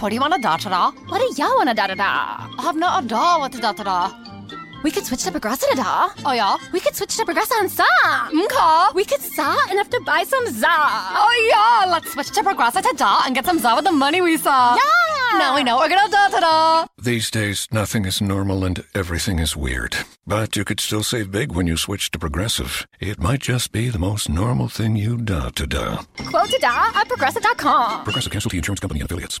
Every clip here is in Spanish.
What do you want to da da da? What do y'all want to da da da? Have not a da what da da da. We could switch to Progressa da da. Oh yeah? We could switch to Progressa and sa. Mka? We could sa enough to buy some za. Oh yeah, let's switch to Progressa to da and get some za with the money we saw. Yeah. Now we know we're gonna da da da. These days, nothing is normal and everything is weird. But you could still save big when you switch to Progressive. It might just be the most normal thing you da to da. Quote to da at Progressa.com. Progressive Casualty Insurance Company and affiliates.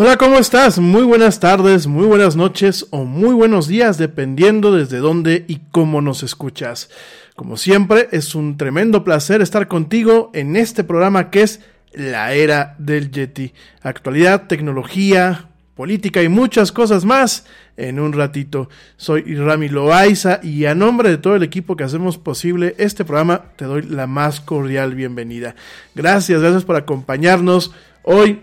Hola, ¿cómo estás? Muy buenas tardes, muy buenas noches o muy buenos días, dependiendo desde dónde y cómo nos escuchas. Como siempre, es un tremendo placer estar contigo en este programa que es La Era del Yeti. Actualidad, tecnología, política y muchas cosas más en un ratito. Soy Rami Loaiza y a nombre de todo el equipo que hacemos posible este programa te doy la más cordial bienvenida. Gracias, gracias por acompañarnos hoy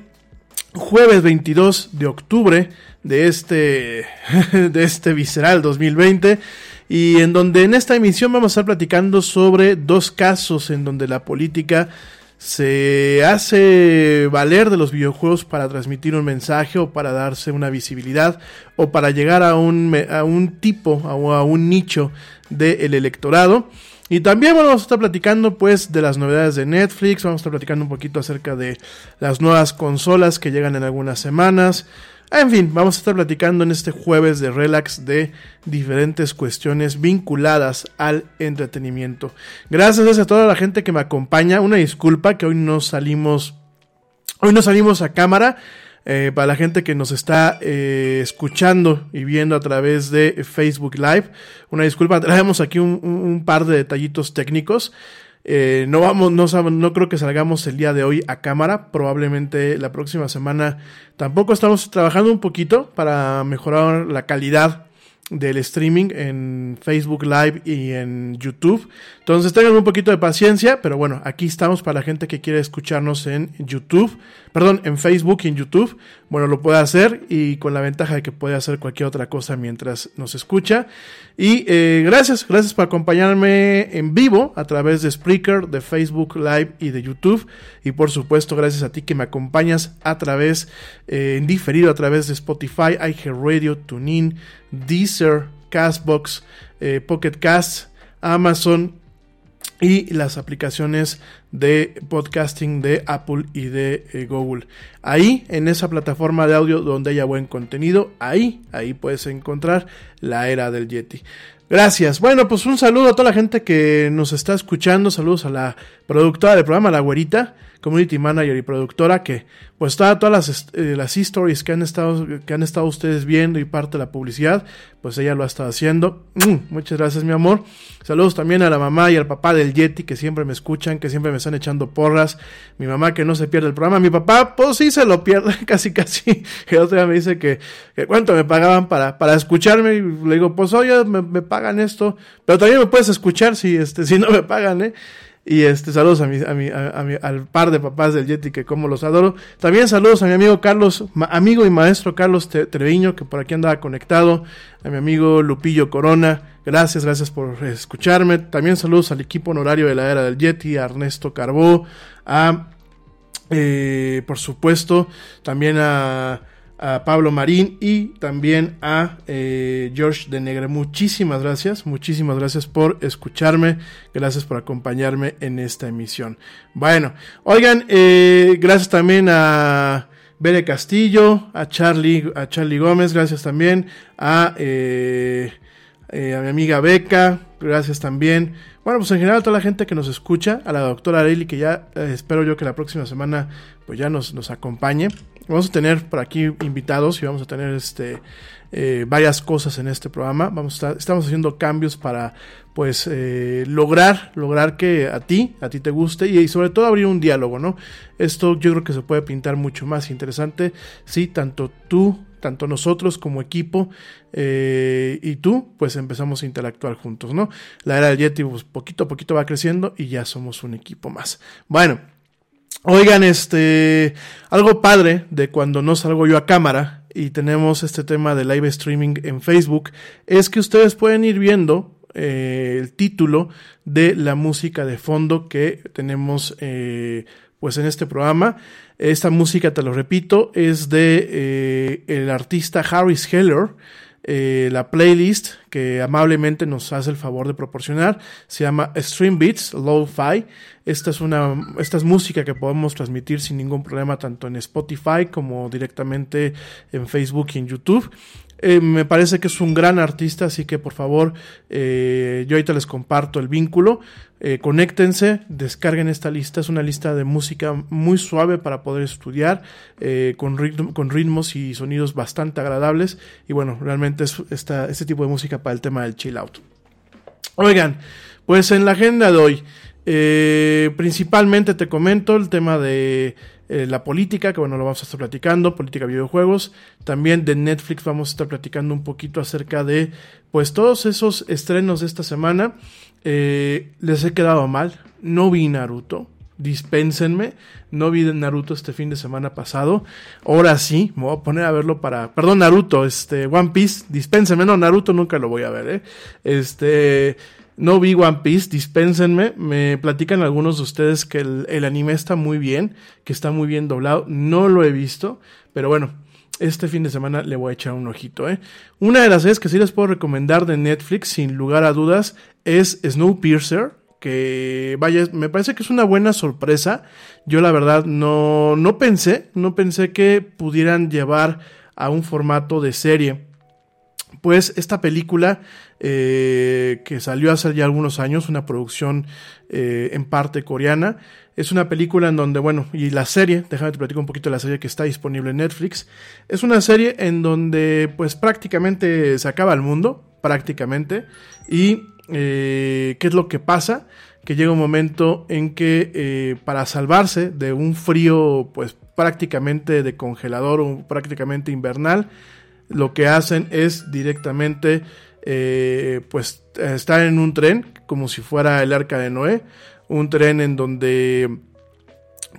jueves 22 de octubre de este, de este visceral 2020 y en donde en esta emisión vamos a estar platicando sobre dos casos en donde la política se hace valer de los videojuegos para transmitir un mensaje o para darse una visibilidad o para llegar a un, a un tipo o a, un nicho del electorado. Y también vamos a estar platicando pues de las novedades de Netflix, vamos a estar platicando un poquito acerca de las nuevas consolas que llegan en algunas semanas. En fin, vamos a estar platicando en este jueves de relax de diferentes cuestiones vinculadas al entretenimiento. Gracias a toda la gente que me acompaña. Una disculpa que hoy no salimos, hoy no salimos a cámara. Eh, para la gente que nos está eh, escuchando y viendo a través de Facebook Live, una disculpa, traemos aquí un, par de detallitos técnicos. Eh, no vamos, no, no creo que salgamos el día de hoy a cámara. Probablemente la próxima semana tampoco estamos trabajando un poquito para mejorar la calidad del streaming en Facebook Live y en YouTube. Entonces tengan un poquito de paciencia, pero bueno, aquí estamos para la gente que quiere escucharnos en YouTube, perdón, en Facebook y en YouTube. Bueno, lo puede hacer y con la ventaja de que puede hacer cualquier otra cosa mientras nos escucha. Y eh, gracias, gracias por acompañarme en vivo a través de Spreaker, de Facebook Live y de YouTube. Y por supuesto, gracias a ti que me acompañas a través, eh, en diferido, a través de Spotify, iHeartRadio, TuneIn, Deezer, Castbox, eh, Pocket Cast, Amazon y las aplicaciones de podcasting de Apple y de eh, Google. Ahí, en esa plataforma de audio donde haya buen contenido, ahí, ahí puedes encontrar la era del Yeti. Gracias. Bueno, pues un saludo a toda la gente que nos está escuchando. Saludos a la productora del programa, la güerita community manager y productora que pues todas, todas las, eh, las stories que han estado que han estado ustedes viendo y parte de la publicidad pues ella lo ha estado haciendo. Mm, muchas gracias mi amor. Saludos también a la mamá y al papá del Yeti que siempre me escuchan que siempre me están echando porras. Mi mamá que no se pierde el programa. Mi papá pues sí se lo pierde casi casi. El otro día me dice que, que cuánto me pagaban para, para escucharme y le digo pues oye me, me pagan esto. Pero también me puedes escuchar si este si no me pagan eh y este, saludos a mi, a mi, a mi, al par de papás del Yeti, que como los adoro. También saludos a mi amigo Carlos, amigo y maestro Carlos Treviño, que por aquí andaba conectado. A mi amigo Lupillo Corona. Gracias, gracias por escucharme. También saludos al equipo honorario de la era del Yeti, a Ernesto Carbó, a, eh, por supuesto, también a a Pablo Marín y también a eh, George de Negre. Muchísimas gracias, muchísimas gracias por escucharme, gracias por acompañarme en esta emisión. Bueno, oigan, eh, gracias también a Bere Castillo, a Charlie, a Charlie Gómez, gracias también a, eh, a mi amiga Beca, gracias también. Bueno, pues en general toda la gente que nos escucha, a la doctora Areli, que ya espero yo que la próxima semana pues ya nos, nos acompañe. Vamos a tener por aquí invitados y vamos a tener este eh, varias cosas en este programa. Vamos estamos haciendo cambios para pues eh, lograr lograr que a ti a ti te guste y, sobre todo abrir un diálogo, ¿no? Esto yo creo que se puede pintar mucho más interesante si tanto tú tanto nosotros como equipo eh, y tú, pues empezamos a interactuar juntos, ¿no? La era del Yeti, pues poquito a poquito va creciendo y ya somos un equipo más. Bueno, Oigan, este, algo padre de cuando no salgo yo a cámara y tenemos este tema de live streaming en Facebook es que ustedes pueden ir viendo eh, el título de la música de fondo que tenemos eh, pues en este programa. Esta música, te lo repito, es de eh, el artista Harris Heller. Eh, la playlist que amablemente nos hace el favor de proporcionar se llama Stream Beats Lo-Fi. Esta es una, esta es música que podemos transmitir sin ningún problema tanto en Spotify como directamente en Facebook y en YouTube. Eh, me parece que es un gran artista, así que por favor, eh, yo ahorita les comparto el vínculo. Eh, conéctense, descarguen esta lista. Es una lista de música muy suave para poder estudiar, eh, con, con ritmos y sonidos bastante agradables. Y bueno, realmente es este tipo de música para el tema del chill out. Oigan, pues en la agenda de hoy, principalmente te comento el tema de eh, la política, que bueno, lo vamos a estar platicando, política de videojuegos. También de Netflix vamos a estar platicando un poquito acerca de, pues, todos esos estrenos de esta semana. Eh, les he quedado mal, no vi Naruto. Dispénsenme, no vi Naruto este fin de semana pasado. Ahora sí, me voy a poner a verlo para. Perdón, Naruto, este, One Piece, dispénsenme. No, Naruto nunca lo voy a ver, ¿eh? Este. No vi One Piece, dispénsenme. Me platican algunos de ustedes que el, anime está muy bien, que está muy bien doblado. No lo he visto, pero bueno, este fin de semana le voy a echar un ojito. ¿eh? Una de las series que sí les puedo recomendar de Netflix, sin lugar a dudas, es Snowpiercer. Que vaya, me parece que es una buena sorpresa. Yo la verdad no, no pensé, no pensé que pudieran llevar a un formato de serie pues esta película eh, que salió hace ya algunos años, una producción eh, en parte coreana, es una película en donde, bueno, y la serie, déjame te platico un poquito de la serie que está disponible en Netflix, es una serie en donde pues prácticamente se acaba el mundo, prácticamente, y eh, ¿qué es lo que pasa? Que llega un momento en que eh, para salvarse de un frío pues prácticamente de congelador o prácticamente invernal, lo que hacen es directamente eh, pues estar en un tren como si fuera el arca de Noé, un tren en donde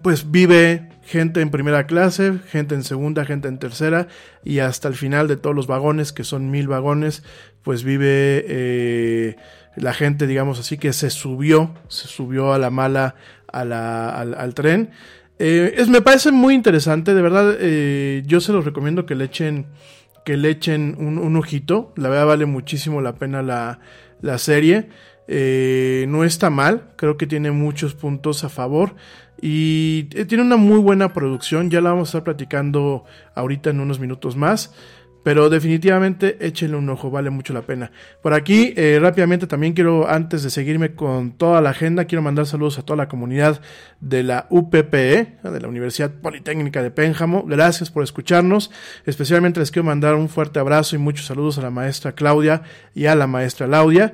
pues vive gente en primera clase, gente en segunda, gente en tercera y hasta el final de todos los vagones, que son mil vagones, pues vive eh, la gente, digamos así, que se subió, se subió a la mala al, al, tren. Eh, es, me parece muy interesante, de verdad, eh, yo se los recomiendo que le echen que le echen un, ojito. La verdad vale muchísimo la pena la, la serie. Eh, no está mal, creo que tiene muchos puntos a favor y tiene una muy buena producción. Ya la vamos a estar platicando ahorita en unos minutos más. Pero definitivamente échenle un ojo, vale mucho la pena. Por aquí, eh, rápidamente también quiero, antes de seguirme con toda la agenda, quiero mandar saludos a toda la comunidad de la UPPE, de la Universidad Politécnica de Pénjamo. Gracias por escucharnos. Especialmente les quiero mandar un fuerte abrazo y muchos saludos a la maestra Claudia y a la maestra Laudia.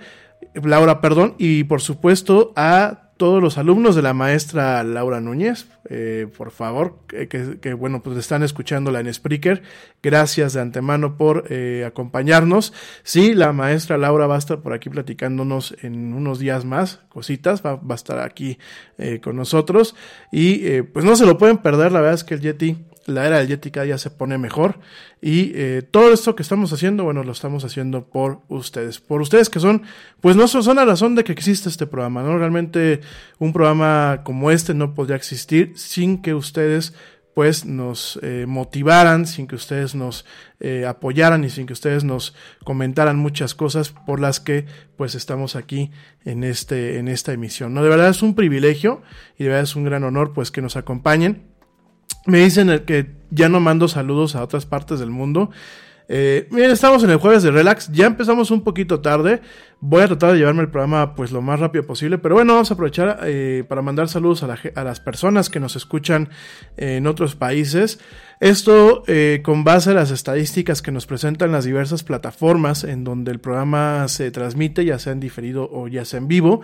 Laura, perdón, y por supuesto a todos los alumnos de la maestra Laura Núñez, eh, por favor, que, bueno, pues están escuchándola en Spreaker. Gracias de antemano por eh, acompañarnos. Sí, la maestra Laura va a estar por aquí platicándonos en unos días más, cositas, va, va a estar aquí eh, con nosotros. Y eh, pues no se lo pueden perder, la verdad es que el Yeti la era del Yeti cada se pone mejor y eh, todo esto que estamos haciendo, bueno, lo estamos haciendo por ustedes, por ustedes que son, pues no son la razón de que existe este programa, ¿no? Realmente un programa como este no podría existir sin que ustedes pues nos eh, motivaran, sin que ustedes nos eh, apoyaran y sin que ustedes nos comentaran muchas cosas por las que pues estamos aquí en este en esta emisión. No, de verdad es un privilegio y de verdad es un gran honor pues que nos acompañen me dicen que ya no mando saludos a otras partes del mundo. Eh, miren, estamos en el jueves de relax, ya empezamos un poquito tarde, voy a tratar de llevarme el programa pues lo más rápido posible, pero bueno, vamos a aprovechar eh, para mandar saludos a, la, a, las personas que nos escuchan en otros países. Esto eh, con base a las estadísticas que nos presentan las diversas plataformas en donde el programa se transmite, ya sea en diferido o ya sea en vivo.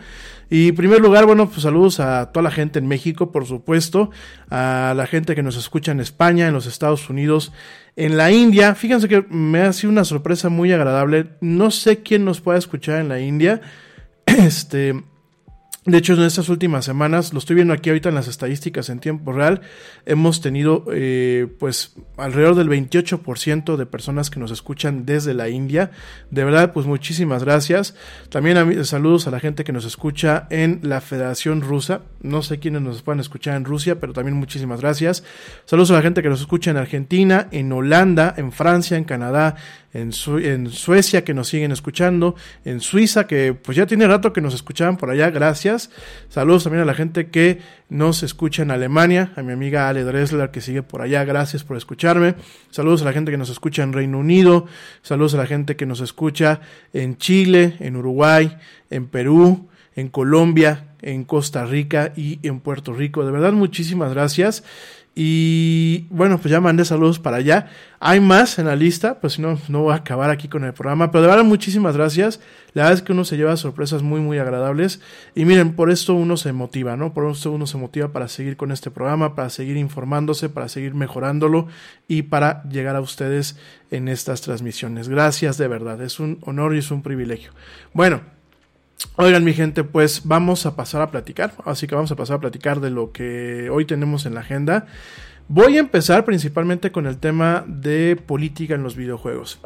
Y en primer lugar, bueno, pues saludos a toda la gente en México, por supuesto, a la gente que nos escucha en España, en los Estados Unidos, en la India. Fíjense que me ha sido una sorpresa muy agradable. No sé quién nos pueda escuchar en la India. Este, de hecho, en estas últimas semanas, lo estoy viendo aquí ahorita en las estadísticas en tiempo real, hemos tenido eh, pues alrededor del 28% de personas que nos escuchan desde la India. De verdad, pues muchísimas gracias. También saludos a la gente que nos escucha en la Federación Rusa. No sé quiénes nos puedan escuchar en Rusia, pero también muchísimas gracias. Saludos a la gente que nos escucha en Argentina, en Holanda, en Francia, en Canadá, en, en, Suecia que nos siguen escuchando, en Suiza que pues ya tiene rato que nos escuchaban por allá, gracias. Saludos también a la gente que nos escucha en Alemania, a mi amiga Ale Dressler que sigue por allá, gracias por escucharme. Saludos a la gente que nos escucha en Reino Unido, saludos a la gente que nos escucha en Chile, en Uruguay, en Perú, en Colombia, en Costa Rica y en Puerto Rico. De verdad, muchísimas gracias. Y bueno, pues ya mandé saludos para allá. Hay más en la lista, pues si no, no voy a acabar aquí con el programa. Pero de verdad, muchísimas gracias. La verdad es que uno se lleva sorpresas muy, muy agradables. Y miren, por esto uno se motiva, ¿no? Por esto uno se motiva para seguir con este programa, para seguir informándose, para seguir mejorándolo y para llegar a ustedes en estas transmisiones. Gracias de verdad. Es un honor y es un privilegio. Bueno. Oigan, mi gente, pues vamos a pasar a platicar. Así que vamos a pasar a platicar de lo que hoy tenemos en la agenda. Voy a empezar principalmente con el tema de política en los videojuegos.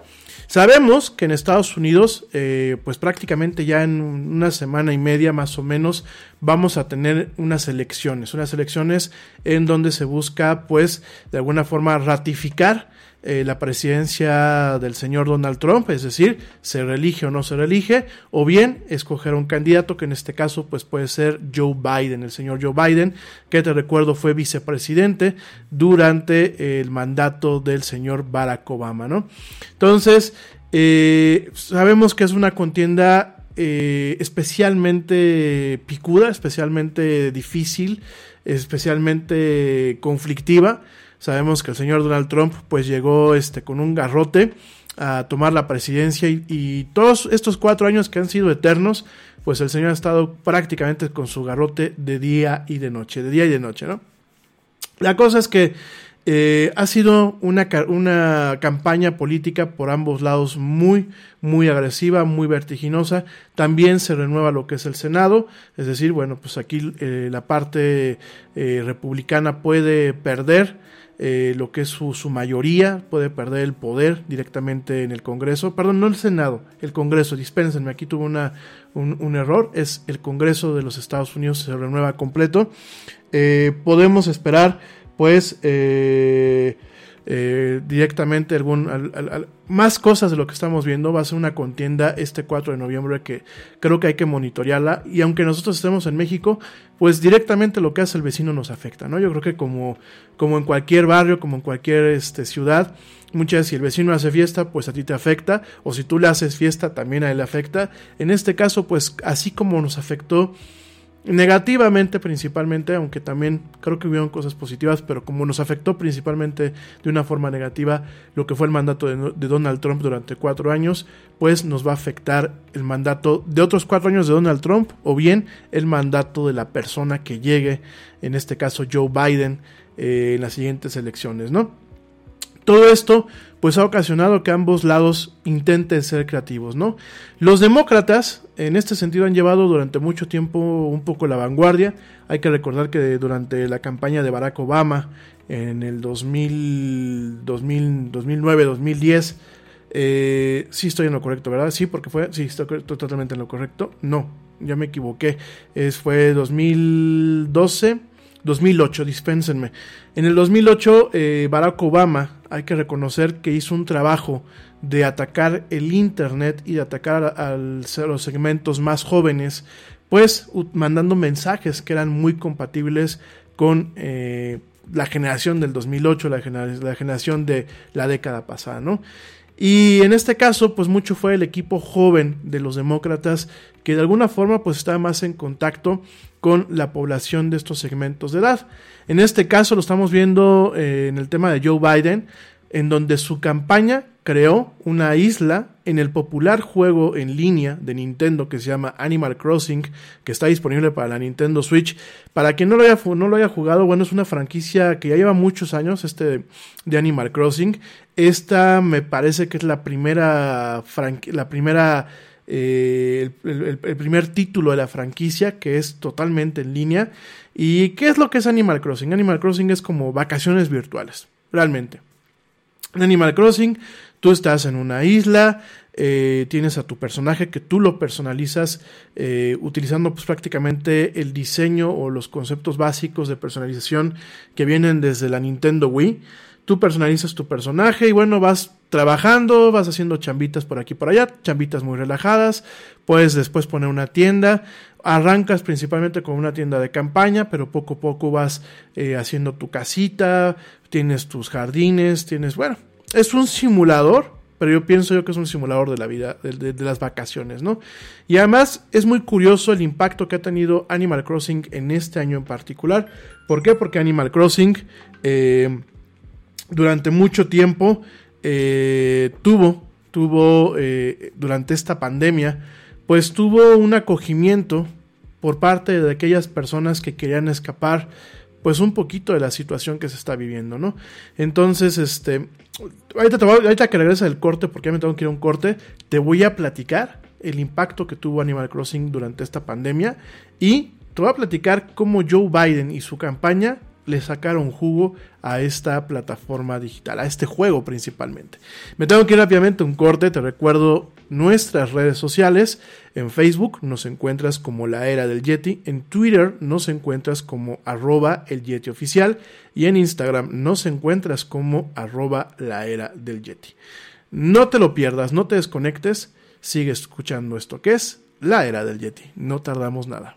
Sabemos que en Estados Unidos, eh, pues prácticamente ya en una semana y media más o menos, vamos a tener unas elecciones, unas elecciones en donde se busca, pues, de alguna forma ratificar eh, la presidencia del señor Donald Trump, es decir, se reelige o no se reelige, o bien escoger un candidato que en este caso pues puede ser Joe Biden, el señor Joe Biden, que te recuerdo fue vicepresidente durante el mandato del señor Barack Obama, ¿no? Entonces, eh, sabemos que es una contienda eh, especialmente picuda, especialmente difícil, especialmente conflictiva. Sabemos que el señor Donald Trump pues llegó este, con un garrote a tomar la presidencia y, todos estos cuatro años que han sido eternos, pues el señor ha estado prácticamente con su garrote de día y de noche, de día y de noche, ¿no? La cosa es que eh, ha sido una, una, campaña política por ambos lados muy, muy agresiva, muy vertiginosa. También se renueva lo que es el Senado, es decir, bueno, pues aquí eh, la parte eh, republicana puede perder eh, lo que es su, mayoría, puede perder el poder directamente en el Congreso, perdón, no el Senado, el Congreso, dispénsenme, aquí tuvo una, un, error, es el Congreso de los Estados Unidos se renueva completo. Eh, podemos esperar, pues, eh, eh, directamente algún, más cosas de lo que estamos viendo. Va a ser una contienda este 4 de noviembre que creo que hay que monitorearla. Y aunque nosotros estemos en México, pues directamente lo que hace el vecino nos afecta, ¿no? Yo creo que como, como en cualquier barrio, como en cualquier este, ciudad, muchas veces si el vecino hace fiesta, pues a ti te afecta. O si tú le haces fiesta, también a él le afecta. En este caso, pues así como nos afectó negativamente principalmente, aunque también creo que hubieron cosas positivas, pero como nos afectó principalmente de una forma negativa lo que fue el mandato de, Donald Trump durante cuatro años, pues nos va a afectar el mandato de otros cuatro años de Donald Trump o bien el mandato de la persona que llegue, en este caso Joe Biden, eh, en las siguientes elecciones, ¿no? Todo esto pues ha ocasionado que ambos lados intenten ser creativos, ¿no? Los demócratas en este sentido han llevado durante mucho tiempo un poco la vanguardia. Hay que recordar que durante la campaña de Barack Obama en el 2000, 2009, 2010, eh, sí estoy en lo correcto, ¿verdad? Sí, porque fue, sí, estoy totalmente en lo correcto. No, ya me equivoqué. Es, fue 2012, 2008, dispénsenme. En el 2008, eh, Barack Obama hay que reconocer que hizo un trabajo de atacar el Internet y de atacar a, los segmentos más jóvenes, pues mandando mensajes que eran muy compatibles con eh, la generación del 2008, la, generación de la década pasada, ¿no? Y en este caso, pues mucho fue el equipo joven de los demócratas que de alguna forma pues estaba más en contacto con la población de estos segmentos de edad. En este caso lo estamos viendo eh, en el tema de Joe Biden, en donde su campaña creó una isla en el popular juego en línea de Nintendo que se llama Animal Crossing, que está disponible para la Nintendo Switch. Para quien no lo haya, no lo haya jugado, bueno, es una franquicia que ya lleva muchos años, este de Animal Crossing. Esta me parece que es la primera, la primera eh, el, primer título de la franquicia que es totalmente en línea. ¿Y qué es lo que es Animal Crossing? Animal Crossing es como vacaciones virtuales, realmente. En Animal Crossing tú estás en una isla, eh, tienes a tu personaje que tú lo personalizas eh, utilizando pues, prácticamente el diseño o los conceptos básicos de personalización que vienen desde la Nintendo Wii. tú personalizas tu personaje y bueno, vas trabajando, vas haciendo chambitas por aquí y por allá, chambitas muy relajadas, puedes después poner una tienda, arrancas principalmente con una tienda de campaña, pero poco a poco vas eh, haciendo tu casita, tienes tus jardines, tienes, bueno, es un simulador, pero yo pienso yo que es un simulador de la vida, de, las vacaciones, ¿no? Y además es muy curioso el impacto que ha tenido Animal Crossing en este año en particular. ¿Por qué? Porque Animal Crossing eh, durante mucho tiempo eh, tuvo, tuvo eh, durante esta pandemia, pues tuvo un acogimiento por parte de aquellas personas que querían escapar pues un poquito de la situación que se está viviendo, ¿no? Entonces, este, ahorita, te voy, ahorita que regresa el corte, porque ya me tengo que ir a un corte, te voy a platicar el impacto que tuvo Animal Crossing durante esta pandemia y te voy a platicar cómo Joe Biden y su campaña le sacaron jugo a esta plataforma digital, a este juego principalmente. Me tengo que ir rápidamente un corte, te recuerdo nuestras redes sociales. En Facebook nos encuentras como la era del Yeti, en Twitter nos encuentras como arroba el Yeti oficial y en Instagram nos encuentras como arroba la era del Yeti. No te lo pierdas, no te desconectes, sigue escuchando esto que es la era del Yeti, no tardamos nada.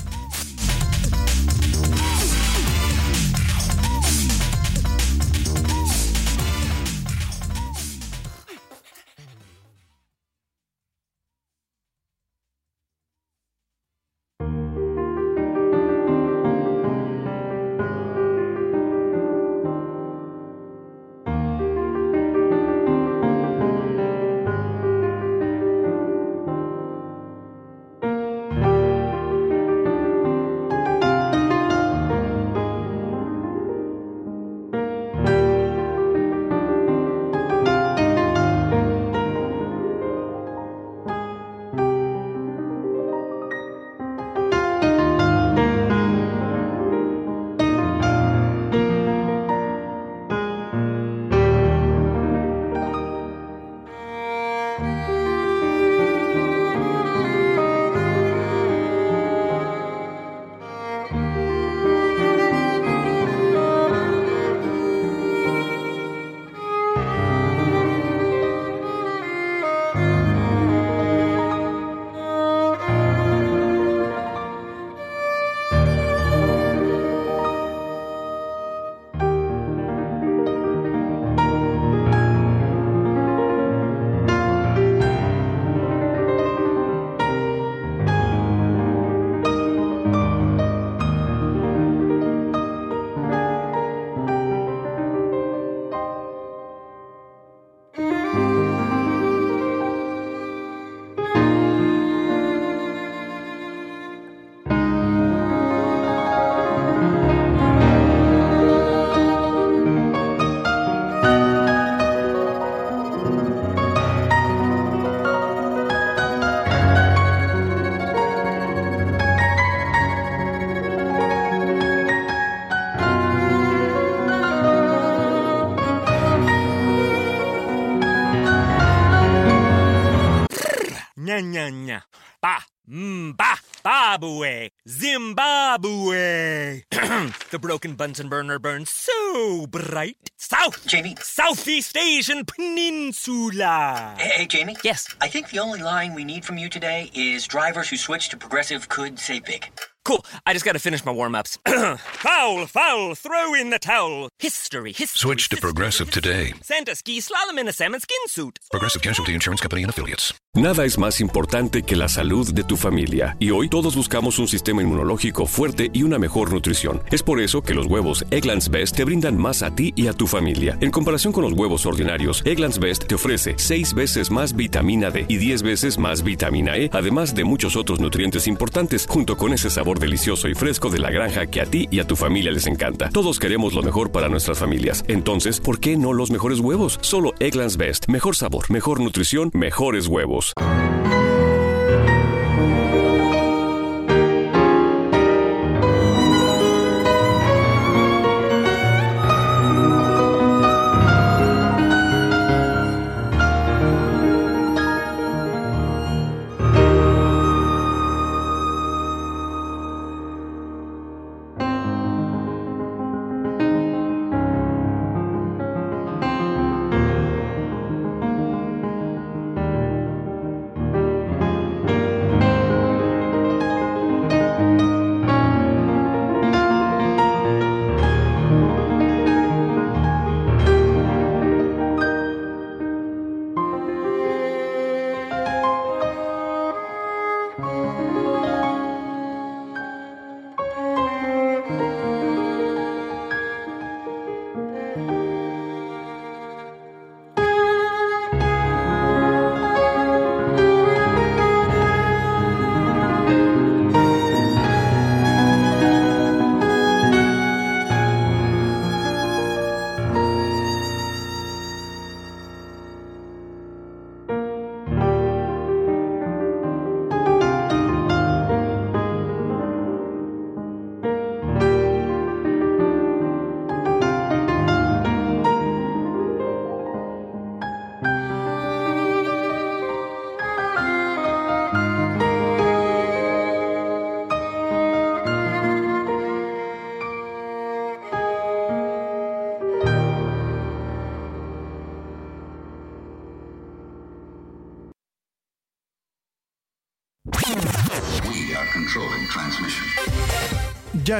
Bunsen burner burns so bright. South. Jamie. Southeast Asian Peninsula. Hey, hey, Jamie. Yes. I think the only line we need from you today is drivers who switch to progressive could save big. Cool. I just got to finish my warm ups. foul, foul, throw in the towel. History, history. Switch to Progressive today. Santa ski slalom in a salmon skin suit. Progressive Casualty Insurance Company and Affiliates. Nada es más importante que la salud de tu familia. Y hoy todos buscamos un sistema inmunológico fuerte y una mejor nutrición. Es por eso que los huevos Egglands Best te brindan más a ti y a tu familia. En comparación con los huevos ordinarios, Egglands Best te ofrece 6 veces más vitamina D y 10 veces más vitamina E, además de muchos otros nutrientes importantes, junto con ese sabor delicioso y fresco de la granja que a ti y a tu familia les encanta. Todos queremos lo mejor para nuestras familias. Entonces, ¿por qué no los mejores huevos? Solo Egglands Best. Mejor sabor, mejor nutrición, mejores huevos.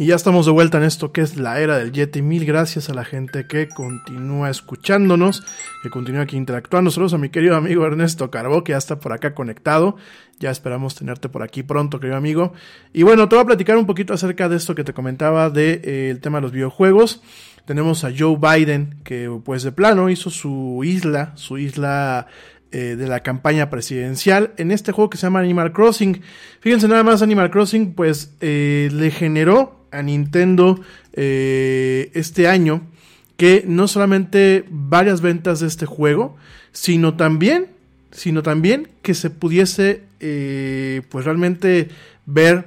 Y ya estamos de vuelta en esto que es la era del Yeti. Mil gracias a la gente que continúa escuchándonos, que continúa aquí interactuando. Saludos a mi querido amigo Ernesto Carbó, que ya está por acá conectado. Ya esperamos tenerte por aquí pronto, querido amigo. Y bueno, te voy a platicar un poquito acerca de esto que te comentaba del de, eh, tema de los videojuegos. Tenemos a Joe Biden, que pues de plano hizo su isla, su isla eh, de la campaña presidencial en este juego que se llama Animal Crossing. Fíjense nada más, Animal Crossing pues eh, le generó a Nintendo eh, este año que no solamente varias ventas de este juego, sino también, sino también que se pudiese pues realmente ver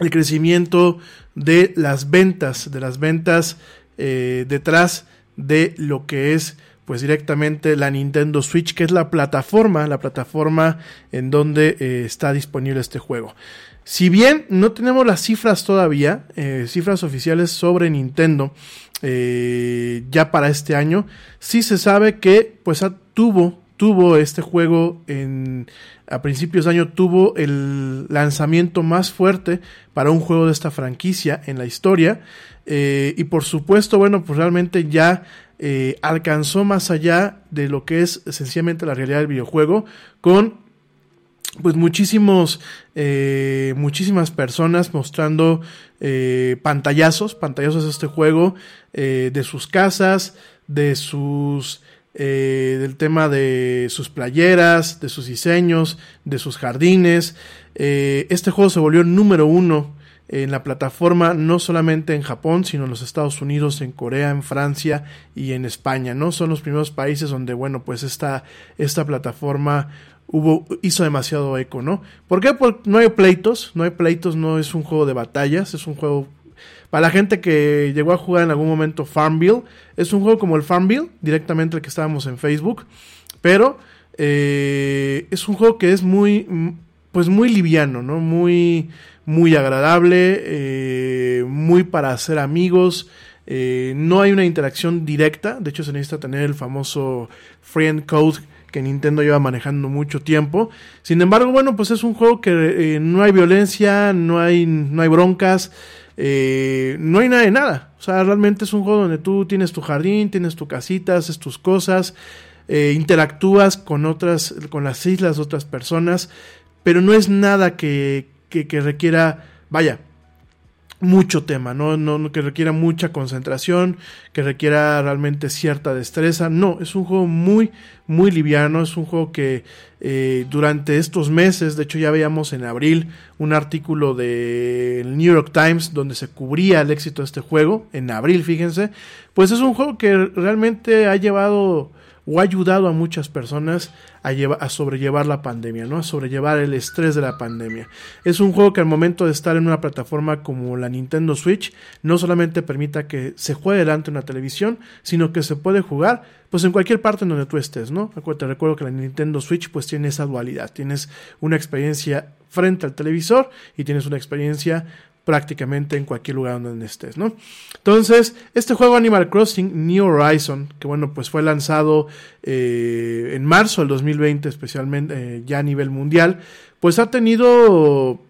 el crecimiento de las ventas, de las ventas detrás de lo que es pues directamente la Nintendo Switch, que es la plataforma, la plataforma en donde eh, está disponible este juego. Si bien no tenemos las cifras todavía, eh, cifras oficiales sobre Nintendo eh, ya para este año, sí se sabe que pues tuvo, tuvo este juego en, a principios de año, tuvo el lanzamiento más fuerte para un juego de esta franquicia en la historia. Y por supuesto, bueno, pues realmente ya eh, alcanzó más allá de lo que es sencillamente la realidad del videojuego con pues muchísimos, eh, muchísimas personas mostrando eh, pantallazos, pantallazos de este juego, de sus casas, de sus, del tema de sus playeras, de sus diseños, de sus jardines. Este juego se volvió número uno en la plataforma, no solamente en Japón, sino en los Estados Unidos, en Corea, en Francia y en España, ¿no? Son los primeros países donde, bueno, pues esta, esta plataforma hubo, hizo demasiado eco, ¿no? ¿Por qué? Porque no hay pleitos, no hay pleitos, no es un juego de batallas, es un juego para la gente que llegó a jugar en algún momento Farmville, es un juego como el Farmville, directamente el que estábamos en Facebook, pero eh, es un juego que es muy, pues muy liviano, ¿no? Muy, muy agradable, eh, muy para hacer amigos. Eh, no hay una interacción directa, de hecho se necesita tener el famoso friend code que Nintendo lleva manejando mucho tiempo. Sin embargo, bueno, pues es un juego que eh, no hay violencia, no hay, no hay broncas, no hay nada de nada. O sea, realmente es un juego donde tú tienes tu jardín, tienes tu casita, haces tus cosas, interactúas con otras, con las islas otras personas, pero no es nada que, que, requiera, vaya, mucho tema, ¿no? No, ¿no? que requiera mucha concentración, que requiera realmente cierta destreza. No, es un juego muy, muy liviano, es un juego que eh, durante estos meses, de hecho ya veíamos en abril un artículo del New York Times donde se cubría el éxito de este juego, en abril, fíjense, pues es un juego que realmente ha llevado o ha ayudado a muchas personas a, a, sobrellevar la pandemia, ¿no? A sobrellevar el estrés de la pandemia. Es un juego que al momento de estar en una plataforma como la Nintendo Switch, no solamente permita que se juegue delante de una televisión, sino que se puede jugar pues en cualquier parte en donde tú estés, ¿no? Te recuerdo que la Nintendo Switch pues tiene esa dualidad, tienes una experiencia frente al televisor y tienes una experiencia prácticamente en cualquier lugar donde estés, ¿no? Entonces, este juego Animal Crossing New Horizon, que bueno, pues fue lanzado eh, en marzo del 2020, especialmente eh, ya a nivel mundial, pues ha tenido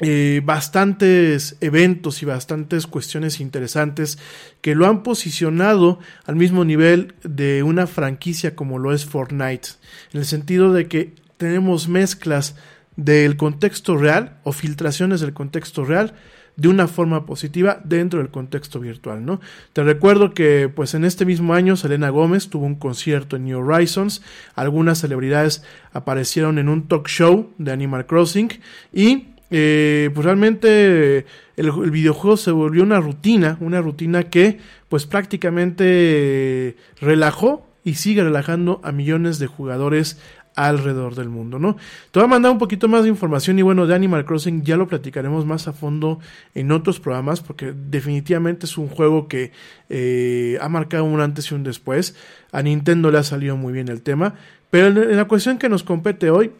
eh, bastantes eventos y bastantes cuestiones interesantes que lo han posicionado al mismo nivel de una franquicia como lo es Fortnite, en el sentido de que tenemos mezclas del contexto real o filtraciones del contexto real de una forma positiva dentro del contexto virtual, ¿no? Te recuerdo que pues en este mismo año Selena Gómez tuvo un concierto en New Horizons, algunas celebridades aparecieron en un talk show de Animal Crossing y eh, pues realmente el, el, videojuego se volvió una rutina, una rutina que pues prácticamente relajó y sigue relajando a millones de jugadores alrededor del mundo, ¿no? Te voy a mandar un poquito más de información y bueno, de Animal Crossing ya lo platicaremos más a fondo en otros programas porque definitivamente es un juego que eh, ha marcado un antes y un después. A Nintendo le ha salido muy bien el tema, pero la cuestión que nos compete hoy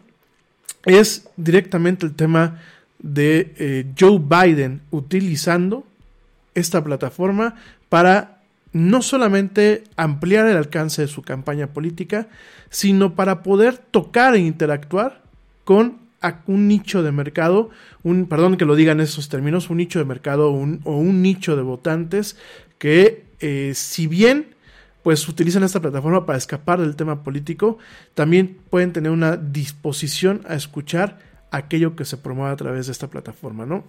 es directamente el tema de eh, Joe Biden utilizando esta plataforma para no solamente ampliar el alcance de su campaña política, sino para poder tocar e interactuar con un nicho de mercado, un, perdón que lo digan esos términos, un nicho de mercado o un nicho de votantes que eh, si bien pues utilizan esta plataforma para escapar del tema político, también pueden tener una disposición a escuchar aquello que se promueve a través de esta plataforma, ¿no?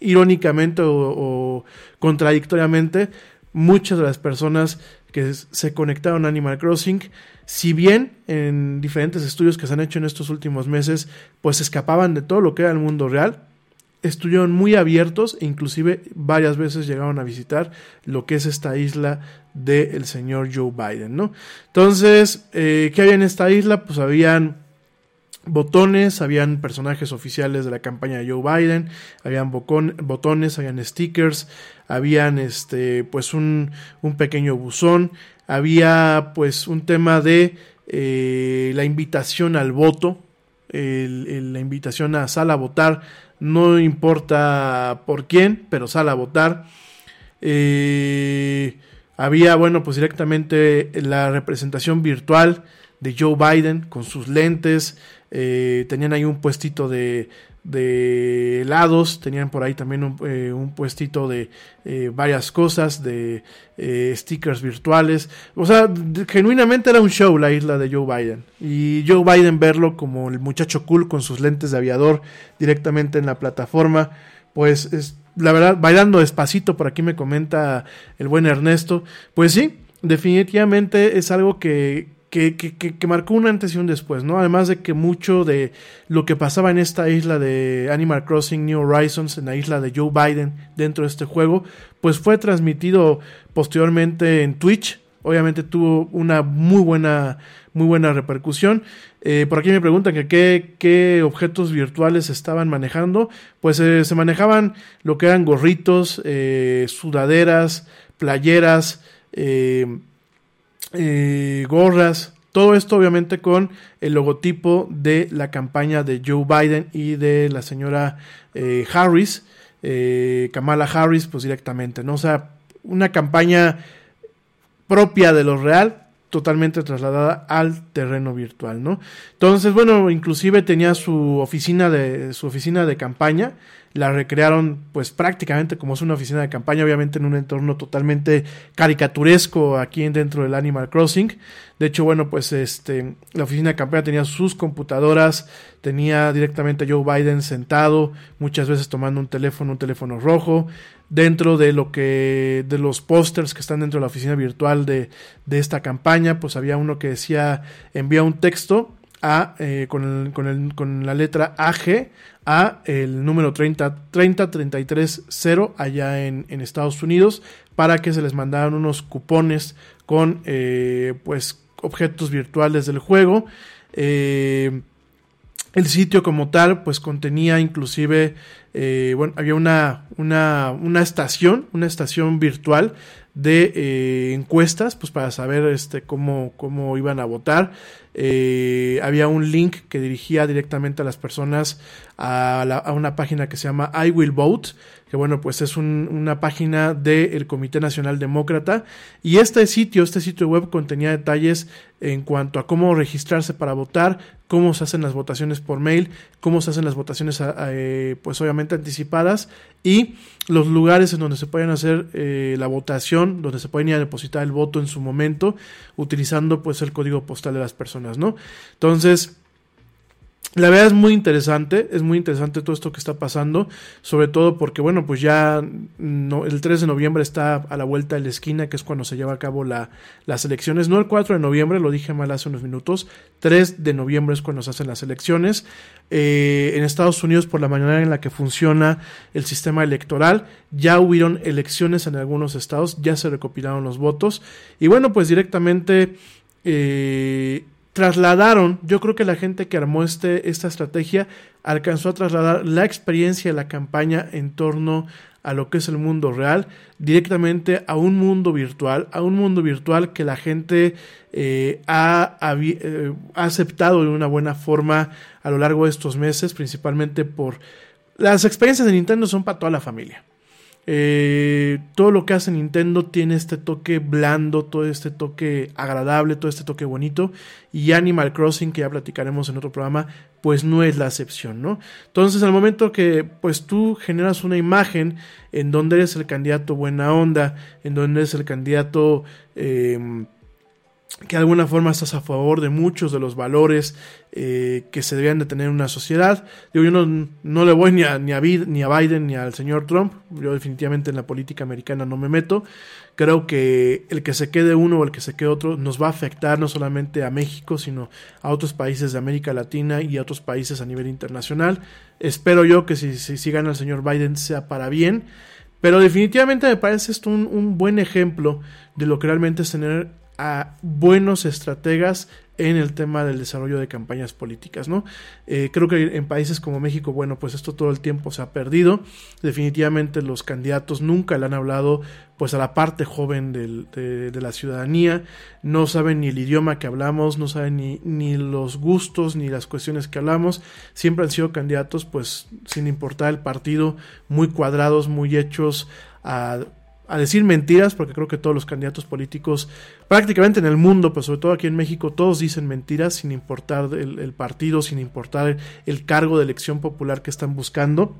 Irónicamente o contradictoriamente, muchas de las personas que se conectaron a Animal Crossing, si bien en diferentes estudios que se han hecho en estos últimos meses, pues escapaban de todo lo que era el mundo real, estuvieron muy abiertos e inclusive varias veces llegaron a visitar lo que es esta isla del señor Joe Biden, ¿no? Entonces, eh, ¿qué había en esta isla? Pues habían botones, habían personajes oficiales de la campaña de Joe Biden, habían botones, habían stickers, habían este pues un, un pequeño buzón, había pues un tema de eh, la invitación al voto, la invitación a sal a votar, no importa por quién, pero sal a votar. Eh, había, bueno, pues directamente la representación virtual de Joe Biden con sus lentes, eh, tenían ahí un puestito de, de helados, tenían por ahí también un, eh, puestito de eh, varias cosas, de eh, stickers virtuales, o sea, genuinamente era un show la isla de Joe Biden, y Joe Biden verlo como el muchacho cool con sus lentes de aviador directamente en la plataforma, pues es la verdad, bailando despacito, por aquí me comenta el buen Ernesto, pues sí, definitivamente es algo que, que, que, que, marcó un antes y un después, ¿no? Además de que mucho de lo que pasaba en esta isla de Animal Crossing New Horizons, en la isla de Joe Biden dentro de este juego, pues fue transmitido posteriormente en Twitch. Obviamente tuvo una muy buena, muy buena repercusión. Eh, por aquí me preguntan que qué, qué objetos virtuales estaban manejando. Pues eh, se manejaban lo que eran gorritos, eh, sudaderas, playeras, eh, eh, gorras, todo esto obviamente con el logotipo de la campaña de Joe Biden y de la señora eh, Harris, eh, Kamala Harris, pues directamente, ¿no? O sea, una campaña propia de lo real, totalmente trasladada al terreno virtual, ¿no? Entonces, bueno, inclusive tenía su oficina de su oficina de campaña la recrearon pues prácticamente como es una oficina de campaña, obviamente en un entorno totalmente caricaturesco aquí dentro del Animal Crossing. De hecho, bueno, pues este la oficina de campaña tenía sus computadoras, tenía directamente a Joe Biden sentado, muchas veces tomando un teléfono, un teléfono rojo, dentro de lo que de los pósters que están dentro de la oficina virtual de, de esta campaña, pues había uno que decía envía un texto a, eh, con, el, con, el, con, la letra AG a el número 30, 30 33 0 allá en, en, Estados Unidos para que se les mandaran unos cupones con eh, pues objetos virtuales del juego. Eh, el sitio como tal pues contenía inclusive eh, bueno había una, una, una estación una estación virtual de eh, encuestas pues para saber este cómo, cómo iban a votar. Eh, había un link que dirigía directamente a las personas a, la, a, una página que se llama I Will Vote que bueno pues es un, una página del Comité Nacional Demócrata. Y este sitio este sitio web contenía detalles en cuanto a cómo registrarse para votar cómo se hacen las votaciones por mail cómo se hacen las votaciones eh, pues obviamente anticipadas y los lugares en donde se pueden hacer eh, la votación donde se pueden ir a depositar el voto en su momento utilizando pues el código postal de las personas no entonces la verdad es muy interesante, es muy interesante todo esto que está pasando, sobre todo porque, bueno, pues ya el 3 de noviembre está a la vuelta de la esquina, que es cuando se lleva a cabo la, las elecciones, no el 4 de noviembre, lo dije mal hace unos minutos, 3 de noviembre es cuando se hacen las elecciones. Eh, en Estados Unidos, por la manera en la que funciona el sistema electoral, ya hubieron elecciones en algunos estados, ya se recopilaron los votos, y bueno, pues directamente... Eh, trasladaron, yo creo que la gente que armó este, esta estrategia alcanzó a trasladar la experiencia de la campaña en torno a lo que es el mundo real, directamente a un mundo virtual, a un mundo virtual que la gente eh, ha, eh, ha aceptado de una buena forma a lo largo de estos meses, principalmente por las experiencias de Nintendo son para toda la familia. Eh, todo lo que hace Nintendo tiene este toque blando, todo este toque agradable, todo este toque bonito. Y Animal Crossing, que ya platicaremos en otro programa, pues no es la excepción, ¿no? Entonces, al momento que pues tú generas una imagen en donde eres el candidato buena onda, en donde eres el candidato eh, que de alguna forma estás a favor de muchos de los valores eh, que se debían de tener en una sociedad. Digo, yo no, no le voy ni a, ni, a Biden ni al señor Trump, yo definitivamente en la política americana no me meto. Creo que el que se quede uno o el que se quede otro nos va a afectar no solamente a México, sino a otros países de América Latina y a otros países a nivel internacional. Espero yo que si, si, si gana el señor Biden sea para bien. Pero definitivamente me parece esto un, un buen ejemplo de lo que realmente es tener a buenos estrategas en el tema del desarrollo de campañas políticas, ¿no? Eh, creo que en países como México, bueno, pues esto todo el tiempo se ha perdido. Definitivamente los candidatos nunca le han hablado, pues, a la parte joven de, la ciudadanía. No saben ni el idioma que hablamos, no saben ni, ni los gustos ni las cuestiones que hablamos. Siempre han sido candidatos, pues, sin importar el partido, muy cuadrados, muy hechos a a decir mentiras, porque creo que todos los candidatos políticos, prácticamente en el mundo, pero sobre todo aquí en México, todos dicen mentiras sin importar el, partido, sin importar el, el, cargo de elección popular que están buscando.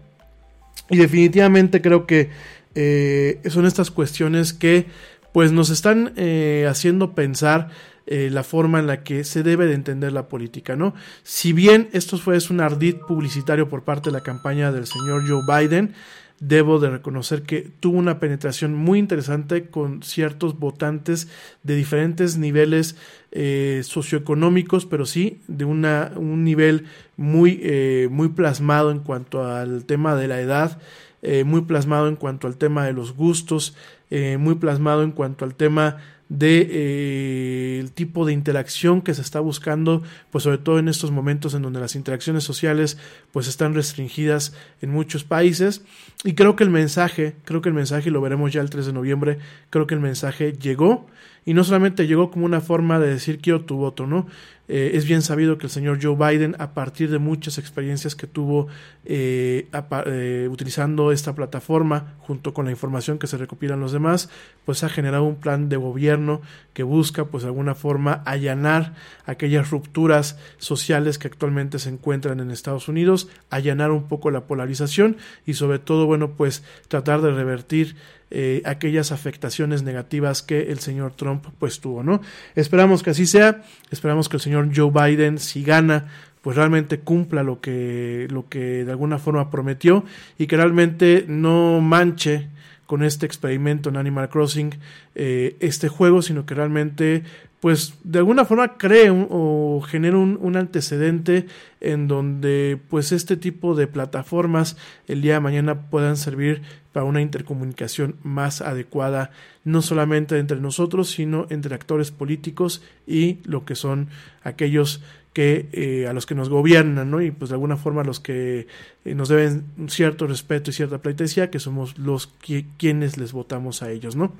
Y definitivamente creo que eh, son estas cuestiones que pues nos están eh, haciendo pensar eh, la forma en la que se debe de entender la política, ¿no? Si bien esto fue es un ardid publicitario por parte de la campaña del señor Joe Biden, debo de reconocer que tuvo una penetración muy interesante con ciertos votantes de diferentes niveles eh, socioeconómicos, pero sí de una, un nivel muy, eh, muy plasmado en cuanto al tema de la edad, eh, muy plasmado en cuanto al tema de los gustos, eh, muy plasmado en cuanto al tema de eh, tipo de interacción que se está buscando, pues sobre todo en estos momentos en donde las interacciones sociales pues están restringidas en muchos países y creo que el mensaje, creo que el mensaje lo veremos ya el 3 de noviembre, creo que el mensaje llegó y no solamente llegó como una forma de decir quiero tu voto, ¿no? Eh, es bien sabido que el señor Joe Biden, a partir de muchas experiencias que tuvo eh, eh, utilizando esta plataforma, junto con la información que se recopilan los demás, pues ha generado un plan de gobierno que busca, pues de alguna forma, allanar aquellas rupturas sociales que actualmente se encuentran en Estados Unidos, allanar un poco la polarización y sobre todo, bueno, pues tratar de revertir eh, aquellas afectaciones negativas que el señor Trump pues tuvo, ¿no? Esperamos que así sea, esperamos que el señor Joe Biden, si gana, pues realmente cumpla lo que, lo que de alguna forma prometió y que realmente no manche con este experimento en Animal Crossing eh, este juego, sino que realmente pues de alguna forma cree o genera un, un, antecedente en donde pues este tipo de plataformas el día de mañana puedan servir para una intercomunicación más adecuada no solamente entre nosotros sino entre actores políticos y lo que son aquellos que eh, a los que nos gobiernan, ¿no? Y pues de alguna forma los que eh, nos deben cierto respeto y cierta pleitesía, que somos los que, quienes les votamos a ellos, ¿no?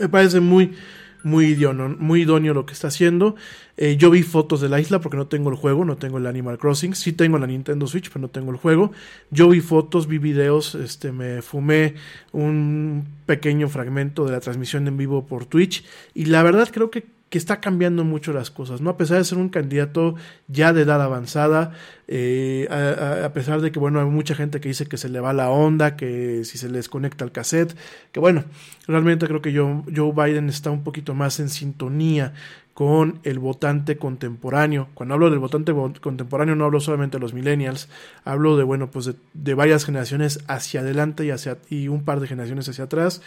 Me parece muy muy idóneo, muy idóneo lo que está haciendo. Eh, yo vi fotos de la isla porque no tengo el juego, no tengo el Animal Crossing. Sí tengo la Nintendo Switch, pero no tengo el juego. Yo vi fotos, vi videos, este, me fumé un pequeño fragmento de la transmisión en vivo por Twitch. Y la verdad creo que que está cambiando mucho las cosas, ¿no? A pesar de ser un candidato ya de edad avanzada, eh, a, pesar de que, bueno, hay mucha gente que dice que se le va la onda, que si se les conecta el cassette, que bueno, realmente creo que Joe, Joe Biden está un poquito más en sintonía con el votante contemporáneo. Cuando hablo del votante contemporáneo no hablo solamente de los millennials, hablo de, bueno, pues de, de varias generaciones hacia adelante y, hacia, y un par de generaciones hacia atrás.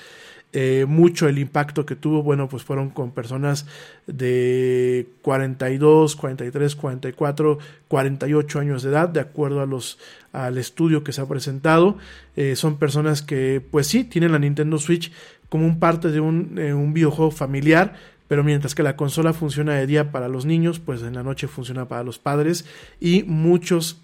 Eh, mucho el impacto que tuvo, bueno, pues fueron con personas de 42, 43, 44, 48 años de edad, de acuerdo a los al estudio que se ha presentado. Eh, son personas que, pues sí, tienen la Nintendo Switch como un parte de un, eh, un videojuego familiar, pero mientras que la consola funciona de día para los niños, pues en la noche funciona para los padres y muchos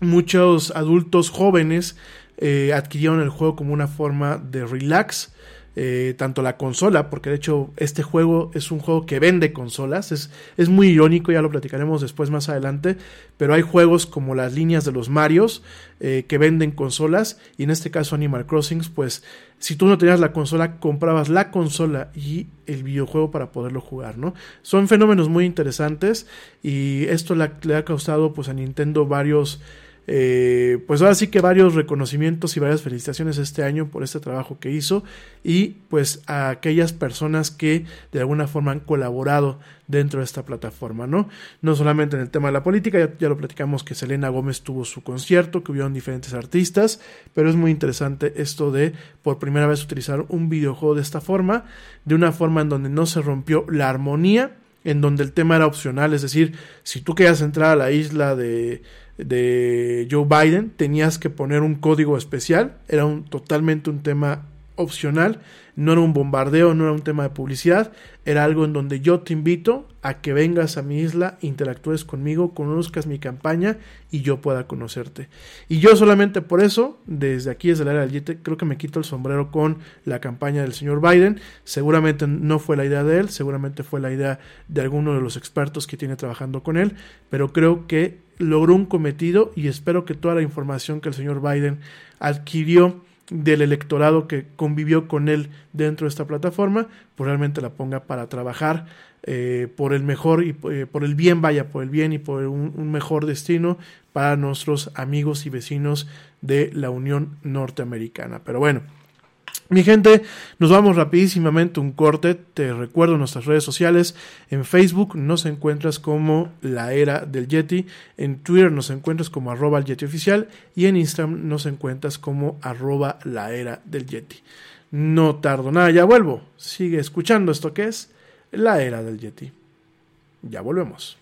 muchos adultos jóvenes eh, adquirieron el juego como una forma de relax eh, tanto la consola, porque de hecho este juego es un juego que vende consolas, es, es muy irónico, ya lo platicaremos después más adelante, pero hay juegos como las líneas de los Marios eh, que venden consolas, y en este caso Animal Crossing, pues si tú no tenías la consola, comprabas la consola y el videojuego para poderlo jugar, ¿no? Son fenómenos muy interesantes y esto le ha causado pues a Nintendo varios eh, pues ahora sí que varios reconocimientos y varias felicitaciones este año por este trabajo que hizo y pues a aquellas personas que de alguna forma han colaborado dentro de esta plataforma, ¿no? No solamente en el tema de la política, ya, ya lo platicamos que Selena Gómez tuvo su concierto, que hubieron diferentes artistas, pero es muy interesante esto de por primera vez utilizar un videojuego de esta forma, de una forma en donde no se rompió la armonía, en donde el tema era opcional, es decir, si tú querías entrar a la isla de de Joe Biden, tenías que poner un código especial, era un, totalmente un tema opcional, no era un bombardeo, no era un tema de publicidad, era algo en donde yo te invito a que vengas a mi isla, interactúes conmigo, conozcas mi campaña y yo pueda conocerte. Y yo solamente por eso, desde aquí, desde la era del Yete, creo que me quito el sombrero con la campaña del señor Biden. Seguramente no fue la idea de él, seguramente fue la idea de alguno de los expertos que tiene trabajando con él, pero creo que logró un cometido y espero que toda la información que el señor Biden adquirió del electorado que convivió con él dentro de esta plataforma, pues realmente la ponga para trabajar eh, por el mejor y eh, por el bien, vaya, por el bien y por un, un mejor destino para nuestros amigos y vecinos de la Unión Norteamericana. Pero bueno, mi gente, nos vamos rapidísimamente un corte. Te recuerdo nuestras redes sociales. En Facebook nos encuentras como la era del Yeti. En Twitter nos encuentras como arroba el Yeti oficial. Y en Instagram nos encuentras como arroba la era del Yeti. No tardo nada, ya vuelvo. Sigue escuchando esto que es la era del Yeti. Ya volvemos.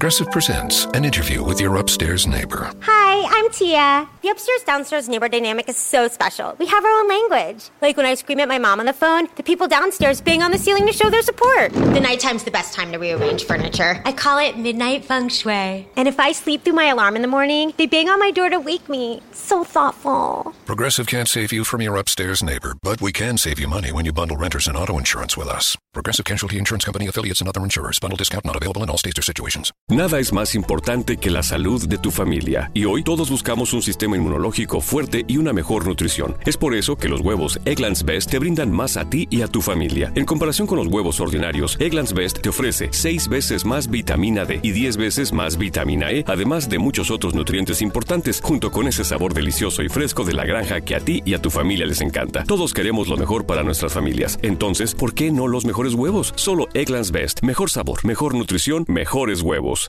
Progressive presents an interview with your upstairs neighbor. Hi, I'm Tia. The upstairs downstairs neighbor dynamic is so special. We have our own language. Like when I scream at my mom on the phone, people downstairs bang on the ceiling to show their support. The nighttime's the best time to rearrange furniture. I call it midnight feng shui. And if I sleep through my alarm in the morning, they bang on my door to wake me. So thoughtful. Progressive can't save you from your upstairs neighbor, but we can save you money when you bundle renters and auto insurance with us. Progressive Casualty Insurance Company affiliates and other insurers. Bundle discount not available in all states or situations. Nada es más importante que la salud de tu familia, y hoy todos buscamos un sistema inmunológico fuerte y una mejor nutrición. Es por eso que los huevos Egglands Best te brindan más a ti y a tu familia. En comparación con los huevos ordinarios, Egglands Best te ofrece 6 veces más vitamina D y 10 veces más vitamina E, además de muchos otros nutrientes importantes, junto con ese sabor delicioso y fresco de la granja que a ti y a tu familia les encanta. Todos queremos lo mejor para nuestras familias. Entonces, ¿por qué no los mejores huevos? Solo Egglands Best. Mejor sabor, mejor nutrición, mejores huevos.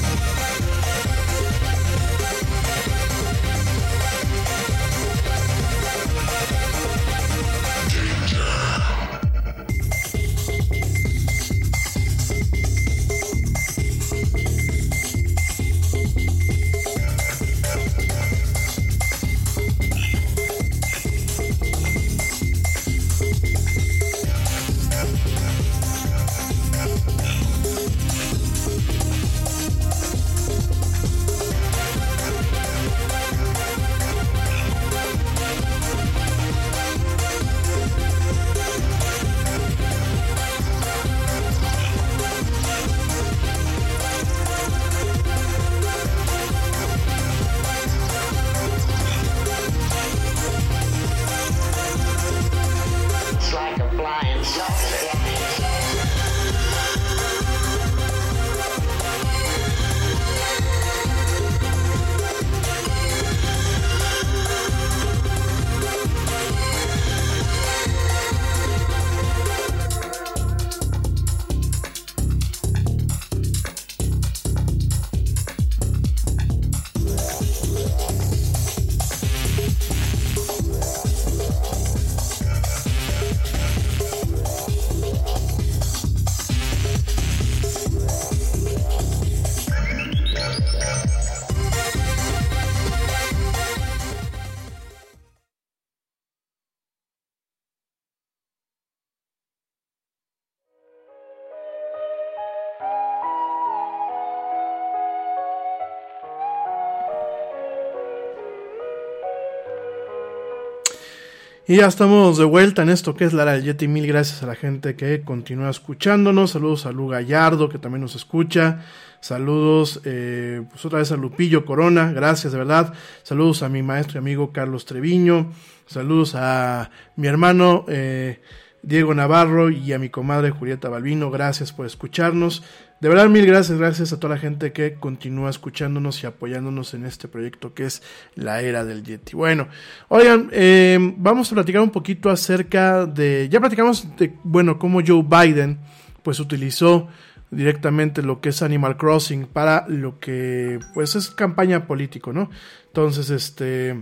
Y ya estamos de vuelta en esto que es Lara del Yeti. Mil gracias a la gente que continúa escuchándonos. Saludos a Lu Gallardo, que también nos escucha. Saludos, eh, pues otra vez a Lupillo Corona. Gracias, de verdad. Saludos a mi maestro y amigo Carlos Treviño. Saludos a mi hermano eh, Diego Navarro y a mi comadre Julieta Balbino. Gracias por escucharnos. De verdad, mil gracias, gracias a toda la gente que continúa escuchándonos y apoyándonos en este proyecto que es la era del Yeti. Bueno, oigan, eh, vamos a platicar un poquito acerca de, ya platicamos de, bueno, cómo Joe Biden pues utilizó directamente lo que es Animal Crossing para lo que pues es campaña político, ¿no? Entonces, este,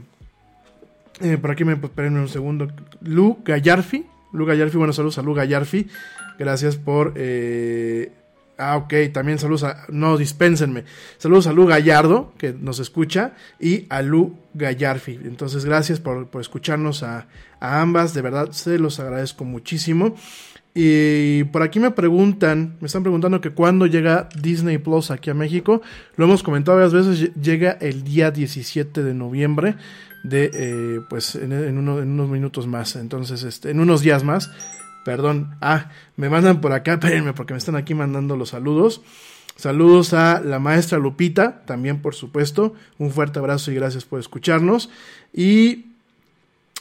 eh, por aquí me esperen un segundo, Lu Gallarfi, Lu Gallarfi, bueno, saludos a Lu Gallarfi, gracias por... Eh, Ah, ok, también saludos a, no, dispénsenme, saludos a Lu Gallardo, que nos escucha, y a Lu Gallarfi. Entonces, gracias por, por escucharnos a, a, ambas, de verdad, se los agradezco muchísimo. Y por aquí me preguntan, me están preguntando que cuándo llega Disney Plus aquí a México. Lo hemos comentado varias veces, llega el día 17 de noviembre, de, eh, pues, en, en, uno, en unos minutos más, entonces, este, en unos días más. Perdón. Ah, me mandan por acá, espérenme, porque me están aquí mandando los saludos. Saludos a la maestra Lupita, también por supuesto. Un fuerte abrazo y gracias por escucharnos. Y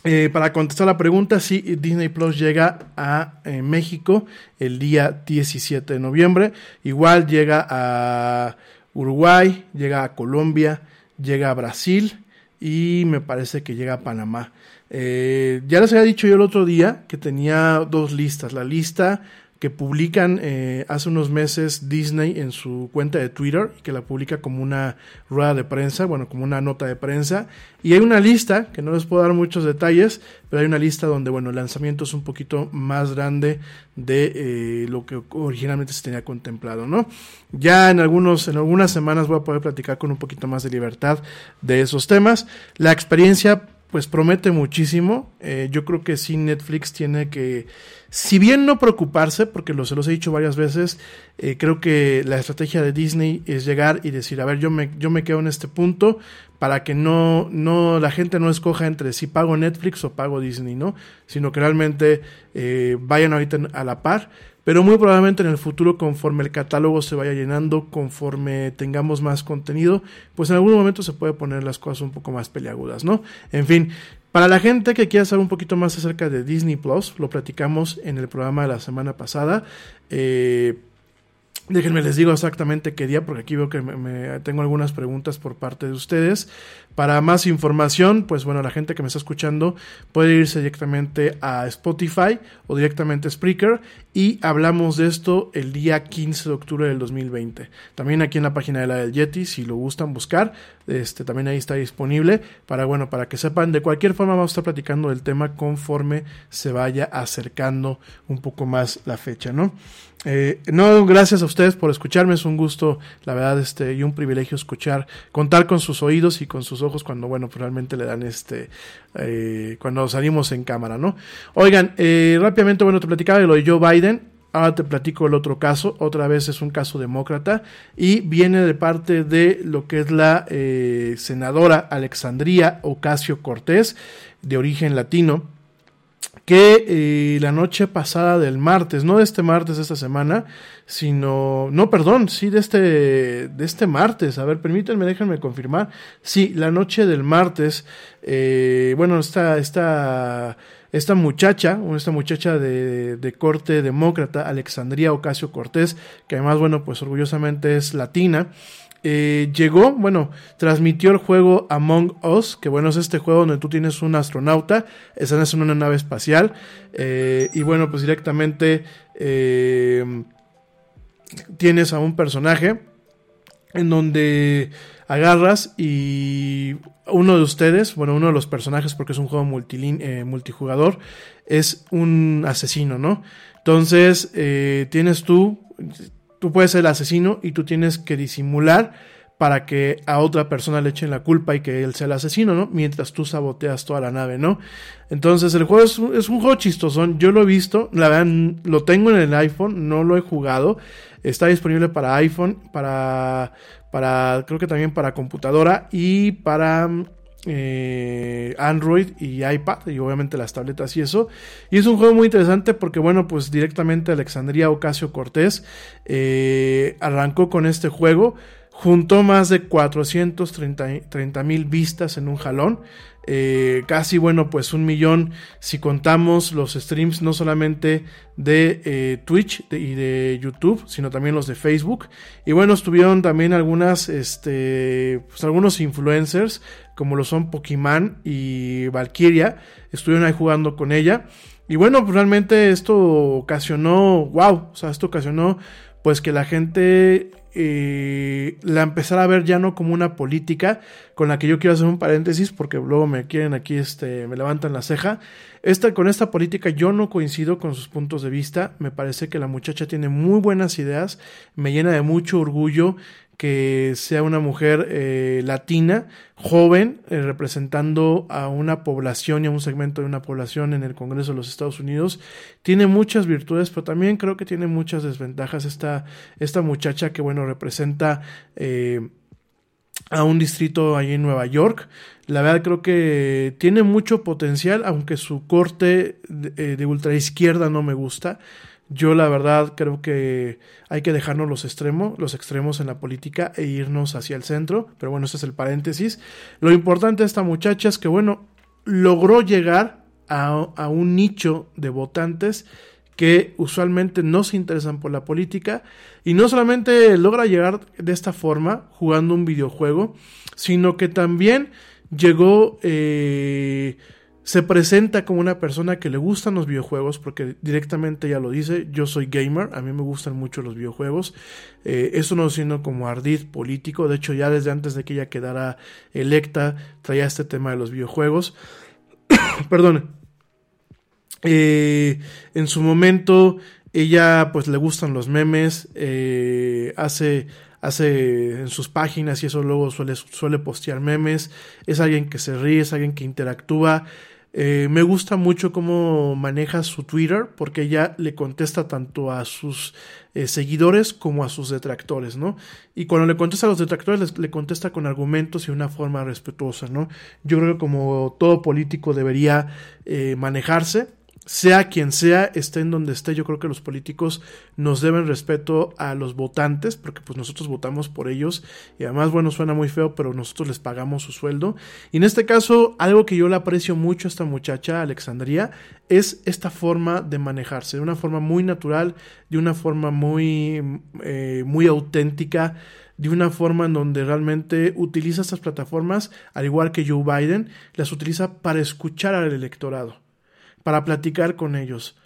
eh, para contestar la pregunta, sí, Disney Plus llega a eh, México el día 17 de noviembre. Igual llega a Uruguay, llega a Colombia, llega a Brasil y me parece que llega a Panamá. Eh, ya les había dicho yo el otro día que tenía dos listas. La lista que publican eh, hace unos meses Disney en su cuenta de Twitter y que la publica como una rueda de prensa, bueno, como una nota de prensa. Y hay una lista, que no les puedo dar muchos detalles, pero hay una lista donde, bueno, el lanzamiento es un poquito más grande de eh, lo que originalmente se tenía contemplado, ¿no? Ya en, algunos, en algunas semanas voy a poder platicar con un poquito más de libertad de esos temas. La experiencia pues promete muchísimo. Eh, yo creo que sí Netflix tiene que, si bien no preocuparse, porque lo, se los he dicho varias veces, eh, creo que la estrategia de Disney es llegar y decir, a ver, yo me, yo me quedo en este punto para que no, no, la gente no escoja entre si pago Netflix o pago Disney, ¿no? Sino que realmente eh, vayan ahorita a la par pero muy probablemente en el futuro conforme el catálogo se vaya llenando, conforme tengamos más contenido, pues en algún momento se puede poner las cosas un poco más peleagudas, ¿no? En fin, para la gente que quiera saber un poquito más acerca de Disney Plus, lo platicamos en el programa de la semana pasada. Eh, Déjenme les digo exactamente qué día, porque aquí veo que me, tengo algunas preguntas por parte de ustedes. Para más información, pues bueno, la gente que me está escuchando puede irse directamente a Spotify o directamente a Spreaker y hablamos de esto el día 15 de octubre del 2020. También aquí en la página de la del Yeti, si lo gustan buscar, este, también ahí está disponible para, bueno, para que sepan, de cualquier forma vamos a estar platicando del tema conforme se vaya acercando un poco más la fecha, ¿no? Eh, no, gracias a ustedes por escucharme, es un gusto, la verdad, este, y un privilegio escuchar, contar con sus oídos y con sus ojos cuando, bueno, pues realmente le dan este, eh, cuando salimos en cámara, ¿no? Oigan, eh, rápidamente, bueno, te platicaba de lo de Joe Biden, ahora te platico el otro caso, otra vez es un caso demócrata, y viene de parte de lo que es la eh, senadora Alexandria Ocasio Cortés, de origen latino, que eh, la noche pasada del martes, no de este martes de esta semana, sino, no, perdón, sí de este, de este martes, a ver, permítanme, déjenme confirmar, sí, la noche del martes, eh, bueno, esta, esta, esta muchacha, esta muchacha de, de corte demócrata, Alexandria Ocasio Cortés, que además, bueno, pues orgullosamente es latina, eh, llegó, bueno, transmitió el juego Among Us, que bueno, es este juego donde tú tienes un astronauta, estás en una nave espacial, eh, y bueno, pues directamente eh, tienes a un personaje en donde agarras y uno de ustedes, bueno, uno de los personajes, porque es un juego multijugador, es un asesino, ¿no? Entonces, tienes tú tú puedes ser el asesino y tú tienes que disimular para que a otra persona le echen la culpa y que él sea el asesino, ¿no? Mientras tú saboteas toda la nave, ¿no? Entonces el juego es, un juego chistosón, yo lo he visto, la verdad lo tengo en el iPhone, no lo he jugado, está disponible para iPhone, para, para creo que también para computadora y para eh, Android y iPad y obviamente las tabletas y eso. Y es un juego muy interesante porque bueno, pues directamente Alexandria Ocasio Cortés eh, arrancó con este juego, juntó más de 430 mil vistas en un jalón. Eh, casi bueno pues un millón si contamos los streams no solamente de eh, Twitch y de YouTube sino también los de Facebook. Y bueno estuvieron también algunas este pues algunos influencers como lo son Pokémon y Valkyria estuvieron ahí jugando con ella. Y bueno pues realmente esto ocasionó wow o sea esto ocasionó pues que la gente eh, la empezara a ver ya no como una política, con la que yo quiero hacer un paréntesis, porque luego me quieren aquí, este, me levantan la ceja. Esta, con esta política yo no coincido con sus puntos de vista, me parece que la muchacha tiene muy buenas ideas, me llena de mucho orgullo que sea una mujer eh, latina, joven, eh, representando a una población y a un segmento de una población en el Congreso de los Estados Unidos. Tiene muchas virtudes, pero también creo que tiene muchas desventajas esta, esta muchacha que, bueno, representa... Eh, a un distrito ahí en Nueva York. La verdad creo que tiene mucho potencial, aunque su corte de, de ultraizquierda no me gusta. Yo la verdad creo que hay que dejarnos los extremos, los extremos en la política e irnos hacia el centro, pero bueno, ese es el paréntesis. Lo importante de esta muchacha es que bueno, logró llegar a, a un nicho de votantes que usualmente no se interesan por la política y no solamente logra llegar de esta forma jugando un videojuego, sino que también llegó eh, se presenta como una persona que le gustan los videojuegos, porque directamente ya lo dice, yo soy gamer, a mí me gustan mucho los videojuegos, eh, eso no siendo como ardid político, de hecho ya desde antes de que ella quedara electa traía este tema de los videojuegos, perdón, eh, en su momento ella pues le gustan los memes, eh, hace hace en sus páginas y eso luego suele, suele postear memes, es alguien que se ríe, es alguien que interactúa, eh, me gusta mucho cómo maneja su Twitter porque ella le contesta tanto a sus eh, seguidores como a sus detractores, ¿no? Y cuando le contesta a los detractores le contesta con argumentos y una forma respetuosa, ¿no? Yo creo que como todo político debería eh, manejarse. Sea quien sea, esté en donde esté, yo creo que los políticos nos deben respeto a los votantes, porque pues nosotros votamos por ellos y además, bueno, suena muy feo, pero nosotros les pagamos su sueldo. Y en este caso, algo que yo le aprecio mucho a esta muchacha, Alexandria, es esta forma de manejarse, de una forma muy natural, de una forma muy, eh, muy auténtica, de una forma en donde realmente utiliza estas plataformas, al igual que Joe Biden, las utiliza para escuchar al electorado para platicar con ellos,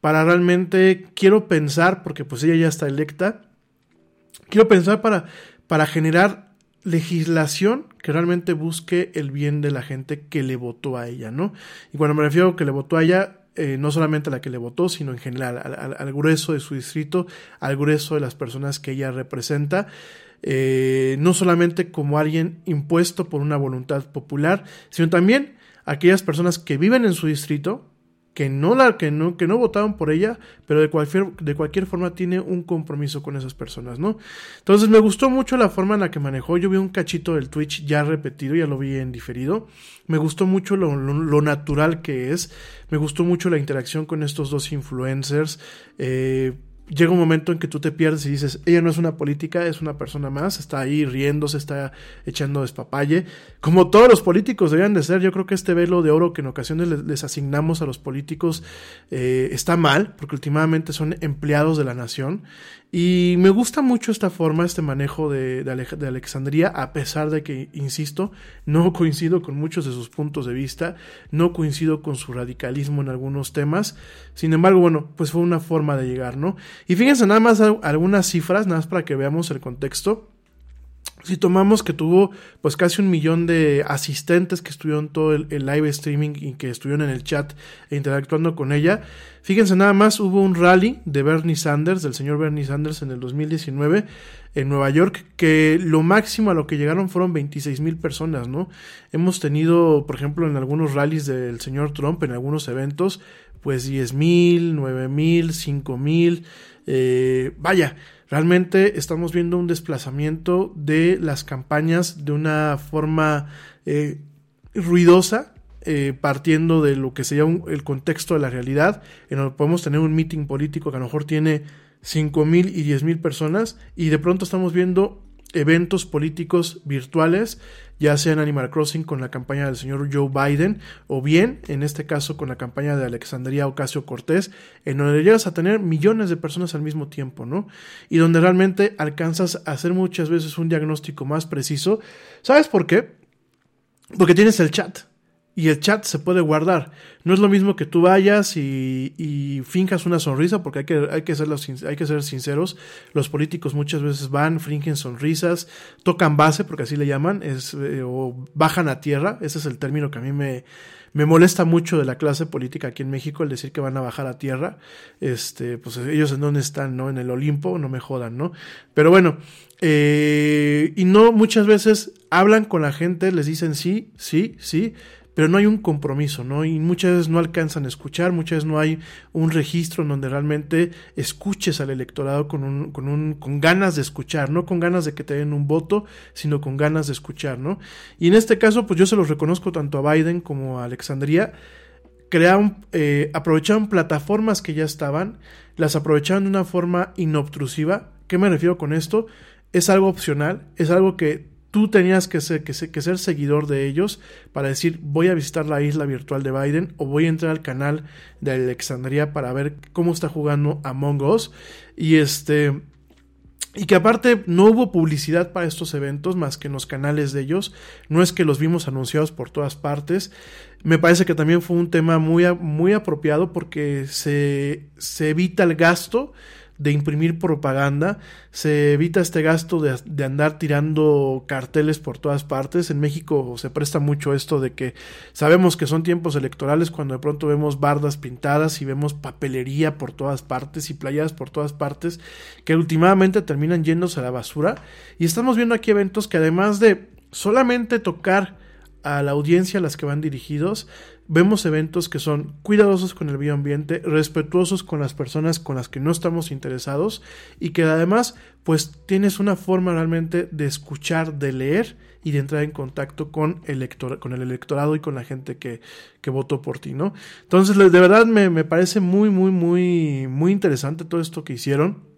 para realmente, quiero pensar, porque pues ella ya está electa, quiero pensar para, para generar legislación que realmente busque el bien de la gente que le votó a ella, ¿no? Y cuando me refiero a que le votó a ella, eh, no solamente a la que le votó, sino en general, al, grueso de su distrito, al grueso de las personas que ella representa. Eh, no solamente como alguien impuesto por una voluntad popular, sino también aquellas personas que viven en su distrito, que no, la, que no, que no votaron por ella, pero de cualquier, de cualquier forma tiene un compromiso con esas personas, ¿no? Entonces me gustó mucho la forma en la que manejó. Yo vi un cachito del Twitch ya repetido, ya lo vi en diferido. Me gustó mucho lo, lo, natural que es. Me gustó mucho la interacción con estos dos influencers. Eh, llega un momento en que tú te pierdes y dices, ella no es una política, es una persona más, está ahí riéndose, está echando despapalle, como todos los políticos deberían de ser, yo creo que este velo de oro que en ocasiones les, asignamos a los políticos eh, está mal, porque últimamente son empleados de la nación, y me gusta mucho esta forma, este manejo de, de, Alexandría, a pesar de que, insisto, no coincido con muchos de sus puntos de vista, no coincido con su radicalismo en algunos temas. Sin embargo, bueno, pues fue una forma de llegar, ¿no? Y fíjense nada más algunas cifras, nada más para que veamos el contexto. Si tomamos que tuvo pues casi un millón de asistentes que estuvieron todo el, live streaming y que estuvieron en el chat e interactuando con ella, fíjense nada más, hubo un rally de Bernie Sanders, del señor Bernie Sanders en el 2019 en Nueva York, que lo máximo a lo que llegaron fueron 26 mil personas, ¿no? Hemos tenido, por ejemplo, en algunos rallies del señor Trump, en algunos eventos, pues 10 mil, 9 mil, 5 mil, eh, vaya, realmente estamos viendo un desplazamiento de las campañas de una forma eh, ruidosa, eh, partiendo de lo que sería el contexto de la realidad, en donde podemos tener un meeting político que a lo mejor tiene 5 mil y 10 mil personas, y de pronto estamos viendo eventos políticos virtuales, ya sea en Animal Crossing con la campaña del señor Joe Biden, o bien, en este caso, con la campaña de Alexandria Ocasio Cortés, en donde llegas a tener millones de personas al mismo tiempo, ¿no? Y donde realmente alcanzas a hacer muchas veces un diagnóstico más preciso. ¿Sabes por qué? Porque tienes el chat y el chat se puede guardar. No es lo mismo que tú vayas y, finjas una sonrisa, porque hay que, hay, que ser hay que ser sinceros. Los políticos muchas veces van, fingen sonrisas, tocan base, porque así le llaman, es, eh, o bajan a tierra. Ese es el término que a mí me, me molesta mucho de la clase política aquí en México, el decir que van a bajar a tierra. Este, pues ellos en dónde están, ¿no? En el Olimpo, no me jodan, ¿no? Pero bueno, eh, y no muchas veces hablan con la gente, les dicen sí, sí, sí pero no hay un compromiso, ¿no? Y muchas veces no alcanzan a escuchar, muchas veces no hay un registro en donde realmente escuches al electorado con, un, con, un, con ganas de escuchar, no con ganas de que te den un voto, sino con ganas de escuchar, ¿no? Y en este caso, pues yo se los reconozco tanto a Biden como a Alexandria, crearon, eh, aprovecharon plataformas que ya estaban, las aprovecharon de una forma inobtrusiva. ¿Qué me refiero con esto? Es algo opcional, es algo que tú tenías que ser, que, ser, seguidor de ellos para decir voy a visitar la isla virtual de Biden o voy a entrar al canal de Alexandria para ver cómo está jugando Among Us y este y que aparte no hubo publicidad para estos eventos más que en los canales de ellos. No es que los vimos anunciados por todas partes. Me parece que también fue un tema muy, muy apropiado porque se, se evita el gasto de imprimir propaganda, se evita este gasto de, andar tirando carteles por todas partes. En México se presta mucho esto de que sabemos que son tiempos electorales cuando de pronto vemos bardas pintadas y vemos papelería por todas partes y playadas por todas partes que últimamente terminan yéndose a la basura. Y estamos viendo aquí eventos que además de solamente tocar a la audiencia a las que van dirigidos. Vemos eventos que son cuidadosos con el medio ambiente, respetuosos con las personas con las que no estamos interesados y que además pues tienes una forma realmente de escuchar, de leer y de entrar en contacto con, con el electorado y con la gente que, que votó por ti, ¿no? Entonces, de verdad me, me parece muy, muy, muy, muy interesante todo esto que hicieron.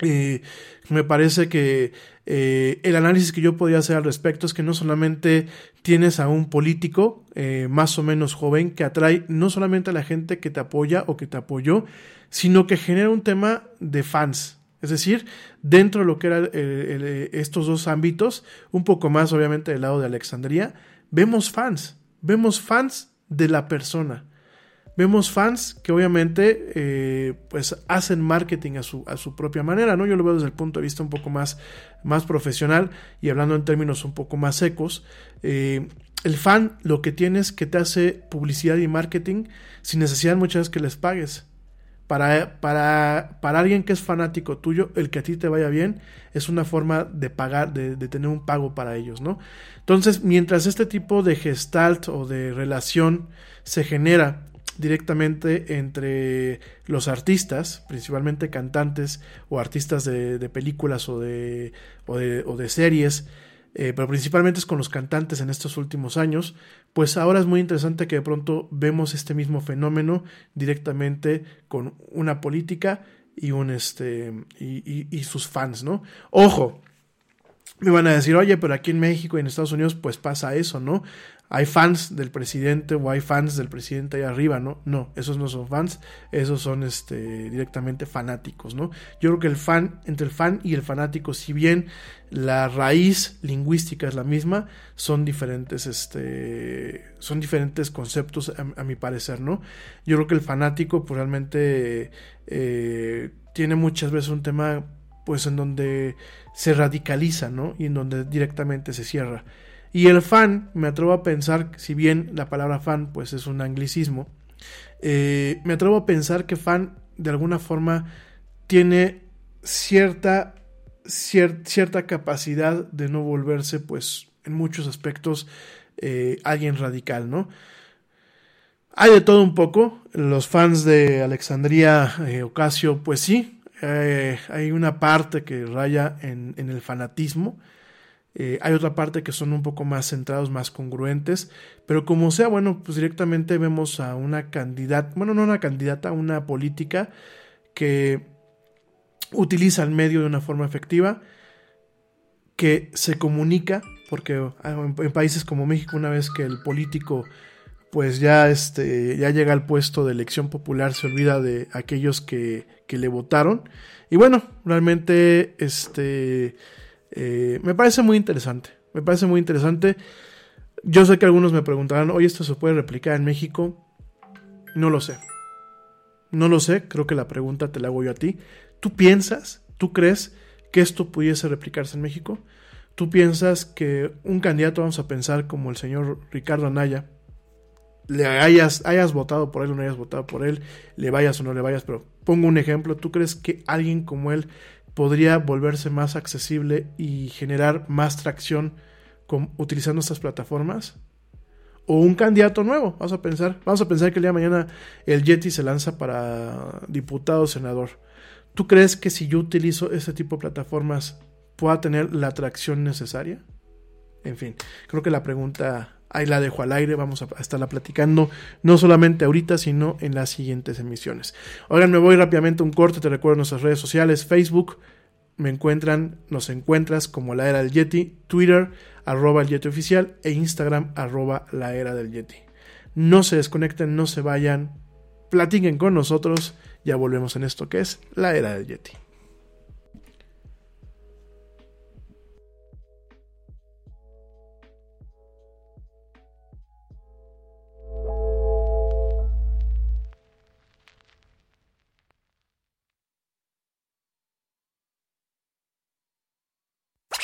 Eh, me parece que eh, el análisis que yo podía hacer al respecto es que no solamente tienes a un político eh, más o menos joven que atrae no solamente a la gente que te apoya o que te apoyó, sino que genera un tema de fans. Es decir, dentro de lo que eran estos dos ámbitos, un poco más obviamente del lado de Alexandría, vemos fans, vemos fans de la persona. Vemos fans que obviamente eh, pues hacen marketing a su, a su propia manera, ¿no? Yo lo veo desde el punto de vista un poco más, más profesional y hablando en términos un poco más secos. Eh, el fan lo que tiene es que te hace publicidad y marketing sin necesidad muchas veces que les pagues. Para, para, para, alguien que es fanático tuyo, el que a ti te vaya bien es una forma de pagar, de, de, tener un pago para ellos, ¿no? Entonces, mientras este tipo de gestalt o de relación se genera directamente entre los artistas, principalmente cantantes o artistas de, películas o de, o de, series, eh, pero principalmente es con los cantantes en estos últimos años, pues ahora es muy interesante que de pronto vemos este mismo fenómeno directamente con una política y un este y, y sus fans, ¿no? Ojo, me van a decir, oye, pero aquí en México y en Estados Unidos pues pasa eso, ¿no? hay fans del presidente o hay fans del presidente ahí arriba, ¿no? No, esos no son fans, esos son este, directamente fanáticos, ¿no? Yo creo que el fan, entre el fan y el fanático, si bien la raíz lingüística es la misma, son diferentes, este, son diferentes conceptos a, mi parecer, ¿no? Yo creo que el fanático pues realmente eh, tiene muchas veces un tema pues en donde se radicaliza, ¿no? Y en donde directamente se cierra. Y el fan, me atrevo a pensar, si bien la palabra fan pues es un anglicismo, eh, me atrevo a pensar que fan de alguna forma tiene cierta, cierta capacidad de no volverse pues en muchos aspectos eh, alguien radical, ¿no? Hay de todo un poco, los fans de Alexandria eh, Ocasio pues sí, hay una parte que raya en, en el fanatismo, eh, hay otra parte que son un poco más centrados, más congruentes, pero como sea, bueno, pues directamente vemos a una candidata, bueno, no una candidata, una política que utiliza el medio de una forma efectiva, que se comunica, porque ah, en, países como México, una vez que el político pues ya, este, ya llega al puesto de elección popular, se olvida de aquellos que, que le votaron. Y bueno, realmente este eh, me parece muy interesante. Me parece muy interesante. Yo sé que algunos me preguntarán, oye, ¿esto se puede replicar en México? No lo sé. No lo sé, creo que la pregunta te la hago yo a ti. ¿Tú piensas, tú crees que esto pudiese replicarse en México? ¿Tú piensas que un candidato, vamos a pensar como el señor Ricardo Anaya, le hayas, hayas votado por él o no hayas votado por él, le vayas o no le vayas, pero pongo un ejemplo, ¿tú crees que alguien como él podría volverse más accesible y generar más tracción con, utilizando estas plataformas? O un candidato nuevo, vamos a pensar, vamos a pensar que el día de mañana el Yeti se lanza para diputado o senador. ¿Tú crees que si yo utilizo ese tipo de plataformas pueda tener la atracción necesaria? En fin, creo que la pregunta ahí la dejo al aire, vamos a estarla platicando, no solamente ahorita, sino en las siguientes emisiones. Oigan, me voy rápidamente un corte, te recuerdo nuestras redes sociales, Facebook, me encuentran, nos encuentras como la era del Yeti, Twitter, arroba el Yeti oficial e Instagram, arroba la era del Yeti. No se desconecten, no se vayan, platiquen con nosotros, ya volvemos en esto que es la era del Yeti.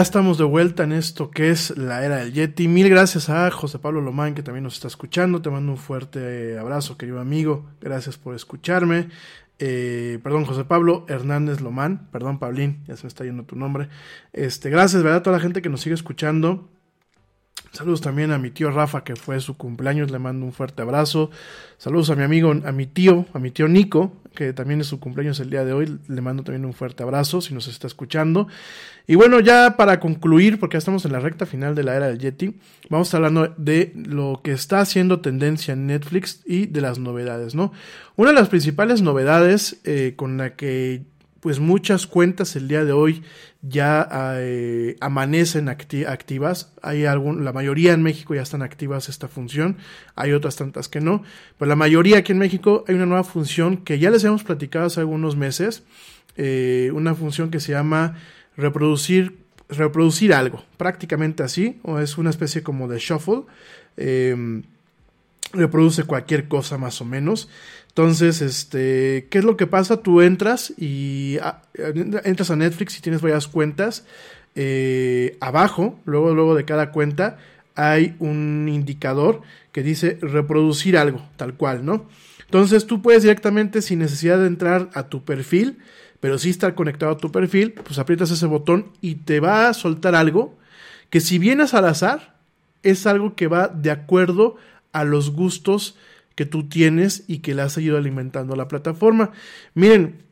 Ya estamos de vuelta en esto que es la era del Yeti. Mil gracias a José Pablo Lomán que también nos está escuchando. Te mando un fuerte abrazo, querido amigo. Gracias por escucharme. Eh, perdón, José Pablo Hernández Lomán. Perdón, Pablín, ya se me está yendo tu nombre. Este, gracias, ¿verdad? A toda la gente que nos sigue escuchando. Saludos también a mi tío Rafa, que fue su cumpleaños, le mando un fuerte abrazo. Saludos a mi amigo, a mi tío, a mi tío Nico, que también es su cumpleaños el día de hoy, le mando también un fuerte abrazo si nos está escuchando. Y bueno, ya para concluir, porque ya estamos en la recta final de la era del Yeti, vamos a estar hablando de lo que está haciendo tendencia en Netflix y de las novedades, ¿no? Una de las principales novedades eh, con la que pues muchas cuentas el día de hoy ya eh, amanecen activas. Hay algún, la mayoría en México ya están activas esta función. Hay otras tantas que no. Pero la mayoría aquí en México hay una nueva función que ya les hemos platicado hace algunos meses. Eh, una función que se llama reproducir, reproducir algo. Prácticamente así. O es una especie como de shuffle. Eh, reproduce cualquier cosa más o menos. Entonces, este, ¿qué es lo que pasa? Tú entras y ah, entras a Netflix y tienes varias cuentas. Eh, abajo, luego, luego de cada cuenta, hay un indicador que dice reproducir algo, tal cual, ¿no? Entonces tú puedes directamente, sin necesidad de entrar a tu perfil, pero sí estar conectado a tu perfil, pues aprietas ese botón y te va a soltar algo que si vienes al azar, es algo que va de acuerdo a los gustos que tú tienes y que le has ido alimentando a la plataforma. Miren,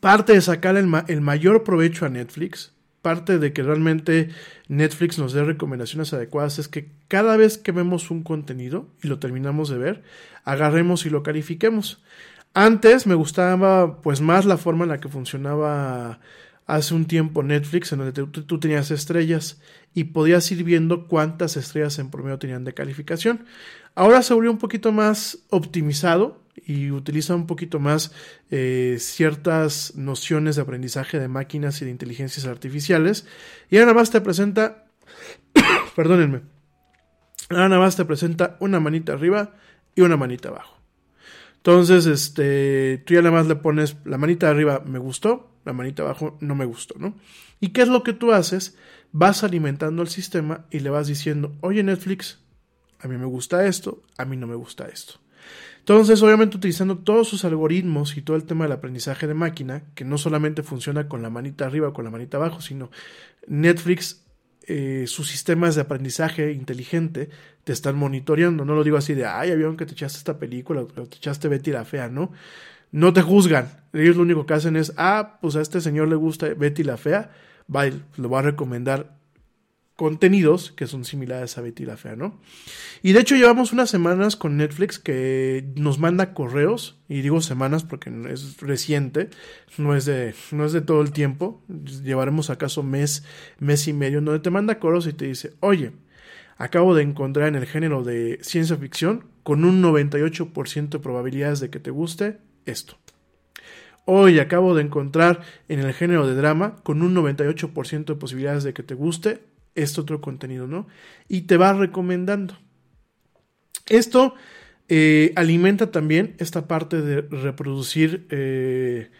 parte de sacar el, el mayor provecho a Netflix, parte de que realmente Netflix nos dé recomendaciones adecuadas es que cada vez que vemos un contenido y lo terminamos de ver, agarremos y lo califiquemos. Antes me gustaba pues más la forma en la que funcionaba hace un tiempo Netflix, en donde tú, tenías estrellas y podías ir viendo cuántas estrellas en promedio tenían de calificación. Ahora se volvió un poquito más optimizado y utiliza un poquito más eh, ciertas nociones de aprendizaje de máquinas y de inteligencias artificiales. Y ahora más te presenta, perdónenme, ahora nada más te presenta una manita arriba y una manita abajo. Entonces, este, tú ya nada más le pones la manita arriba, me gustó, la manita abajo, no me gustó, ¿no? ¿Y qué es lo que tú haces? Vas alimentando el sistema y le vas diciendo, oye Netflix, a mí me gusta esto, a mí no me gusta esto. Entonces, obviamente utilizando todos sus algoritmos y todo el tema del aprendizaje de máquina, que no solamente funciona con la manita arriba o con la manita abajo, sino Netflix eh, sus sistemas de aprendizaje inteligente te están monitoreando. No lo digo así de, ay, vieron que te echaste esta película, te echaste Betty la Fea, ¿no? No te juzgan. Ellos lo único que hacen es, ah, pues a este señor le gusta Betty la Fea, va, lo va a recomendar contenidos que son similares a Betty la Fea, ¿no? Y de hecho llevamos unas semanas con Netflix que nos manda correos, y digo semanas porque es reciente, no es de, no es de todo el tiempo, llevaremos acaso mes, mes y medio, donde te manda correos y te dice, oye, acabo de encontrar en el género de ciencia ficción con un 98% de probabilidades de que te guste esto. Hoy acabo de encontrar en el género de drama con un 98% de posibilidades de que te guste este otro contenido, ¿no? Y te va recomendando. Esto eh, alimenta también esta parte de reproducir, eh,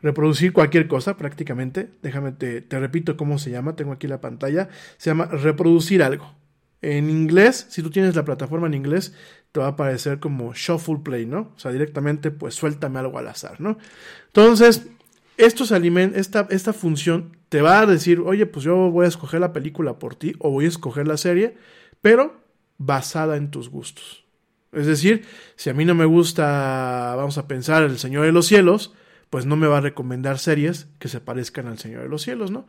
reproducir cualquier cosa prácticamente. Déjame, te, te repito cómo se llama, tengo aquí la pantalla. Se llama reproducir algo. En inglés, si tú tienes la plataforma en inglés, te va a aparecer como shuffle play, ¿no? O sea, directamente, pues suéltame algo al azar, ¿no? Entonces, esto se alimenta, esta, esta función te va a decir, oye, pues yo voy a escoger la película por ti o voy a escoger la serie, pero basada en tus gustos. Es decir, si a mí no me gusta, vamos a pensar, El Señor de los Cielos, pues no me va a recomendar series que se parezcan al Señor de los Cielos, ¿no?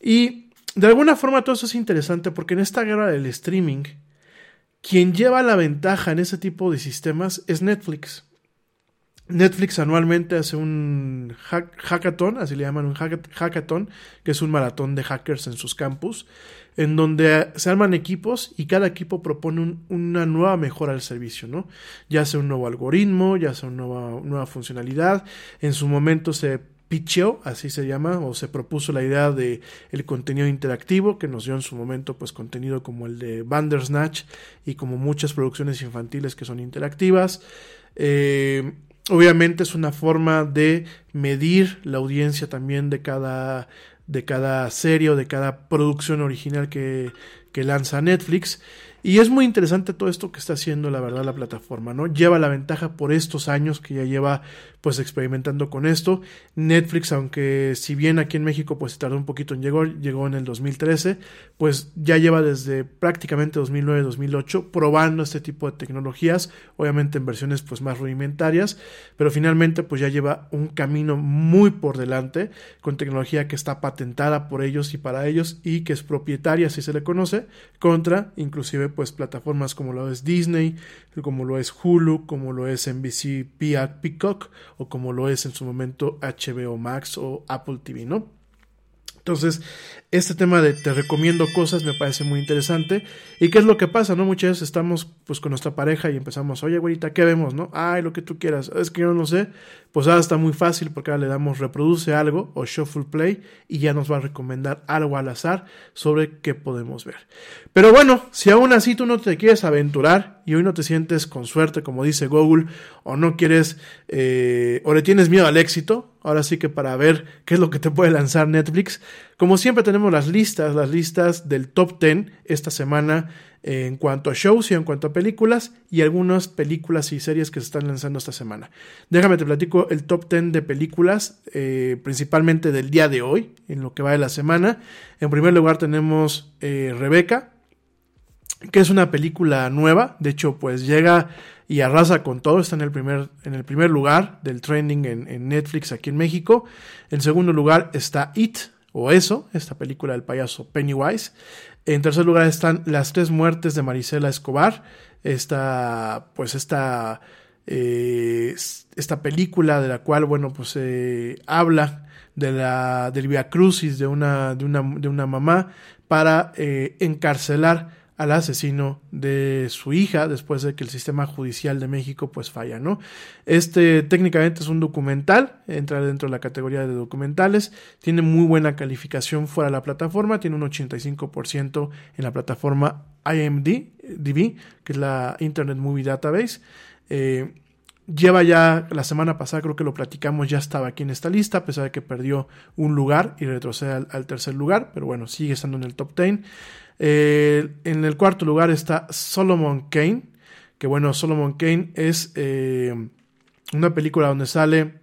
Y de alguna forma todo eso es interesante porque en esta guerra del streaming, quien lleva la ventaja en ese tipo de sistemas es Netflix. Netflix anualmente hace un hackathon, así le llaman un hackathon, que es un maratón de hackers en sus campus, en donde se arman equipos y cada equipo propone una nueva mejora al servicio, ¿no? Ya sea un nuevo algoritmo, ya sea una nueva, nueva funcionalidad. En su momento se pitcheó, así se llama, o se propuso la idea de el contenido interactivo, que nos dio en su momento pues contenido como el de Bandersnatch y como muchas producciones infantiles que son interactivas. Eh, Obviamente es una forma de medir la audiencia también de cada, de cada serie o de cada producción original que, que lanza Netflix. Y es muy interesante todo esto que está haciendo, la verdad, la plataforma, ¿no? Lleva la ventaja por estos años que ya lleva, pues, experimentando con esto. Netflix, aunque si bien aquí en México, pues, tardó un poquito en llegar, llegó en el 2013, pues, ya lleva desde prácticamente 2009-2008 probando este tipo de tecnologías, obviamente en versiones, pues, más rudimentarias, pero finalmente, pues, ya lleva un camino muy por delante, con tecnología que está patentada por ellos y para ellos, y que es propietaria, si se le conoce, contra, inclusive, pues plataformas como lo es Disney, como lo es Hulu, como lo es NBC Peacock o como lo es en su momento HBO Max o Apple TV, ¿no? Entonces, este tema de te recomiendo cosas me parece muy interesante. ¿Y qué es lo que pasa, no? Muchas veces estamos pues con nuestra pareja y empezamos, oye, güerita, ¿qué vemos, no? Ay, lo que tú quieras. Es que yo no sé. Pues ahora está muy fácil porque ahora le damos reproduce algo o shuffle play y ya nos va a recomendar algo al azar sobre qué podemos ver. Pero bueno, si aún así tú no te quieres aventurar y hoy no te sientes con suerte, como dice Google, o no quieres, eh, o le tienes miedo al éxito, ahora sí que para ver qué es lo que te puede lanzar Netflix, como siempre tenemos las listas, las listas del top 10 esta semana en cuanto a shows y en cuanto a películas y algunas películas y series que se están lanzando esta semana. Déjame te platico el top 10 de películas, eh, principalmente del día de hoy, en lo que va de la semana. En primer lugar tenemos eh, Rebeca, que es una película nueva, de hecho pues llega y arrasa con todo, está en el primer, en el primer lugar del trending en, Netflix aquí en México. En segundo lugar está It, o Eso, esta película del payaso Pennywise. En tercer lugar están Las tres muertes de Marisela Escobar. Esta, pues esta, eh, esta película de la cual, bueno, pues eh, habla de la, del Via Crucis de una, de una, de una mamá para eh, encarcelar al asesino de su hija después de que el sistema judicial de México pues falla, ¿no? Este técnicamente es un documental, entra dentro de la categoría de documentales, tiene muy buena calificación fuera de la plataforma, tiene un 85% en la plataforma IMDb, que es la Internet Movie Database. Eh, lleva ya la semana pasada, creo que lo platicamos, ya estaba aquí en esta lista, a pesar de que perdió un lugar y retrocede al, tercer lugar, pero bueno, sigue estando en el top 10. Eh, en el cuarto lugar está Solomon Kane, que bueno, Solomon Kane es eh, una película donde sale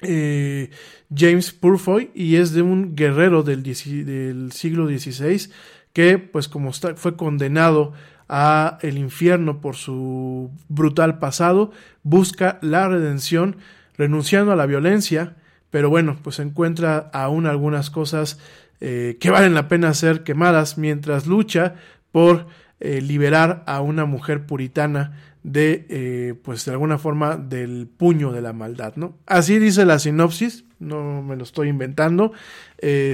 eh, James Purfoy y es de un guerrero del, siglo XVI que pues como fue condenado a el infierno por su brutal pasado, busca la redención renunciando a la violencia, pero bueno, pues encuentra aún algunas cosas eh, que valen la pena ser quemadas mientras lucha por eh, liberar a una mujer puritana de, eh, pues de alguna forma, del puño de la maldad, ¿no? Así dice la sinopsis, no me lo estoy inventando.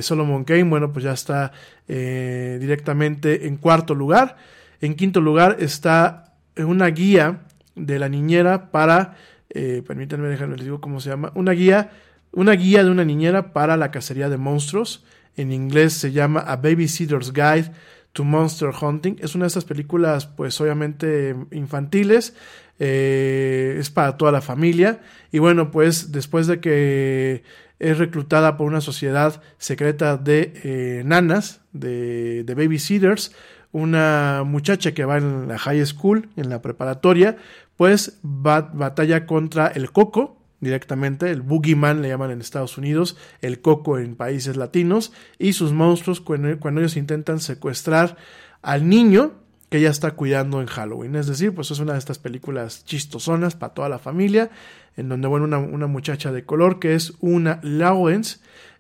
Solomon Kane, bueno, pues ya está directamente en cuarto lugar. En quinto lugar está una guía de la niñera para, permítanme dejarme les digo cómo se llama, una guía, una guía de una niñera para la cacería de monstruos. En inglés se llama A Babysitter's Guide to Monster Hunting. Es una de estas películas, pues obviamente infantiles. Eh, es para toda la familia. Y bueno, pues después de que es reclutada por una sociedad secreta de eh, nanas, de, de babysitters, una muchacha que va en la high school, en la preparatoria, pues batalla contra el coco, directamente, el Boogeyman le llaman en Estados Unidos, el Coco en países latinos, y sus monstruos cuando, cuando ellos intentan secuestrar al niño que ella está cuidando en Halloween. Es decir, pues es una de estas películas chistosonas para toda la familia, en donde, bueno, una, una muchacha de color que es una Lawrence,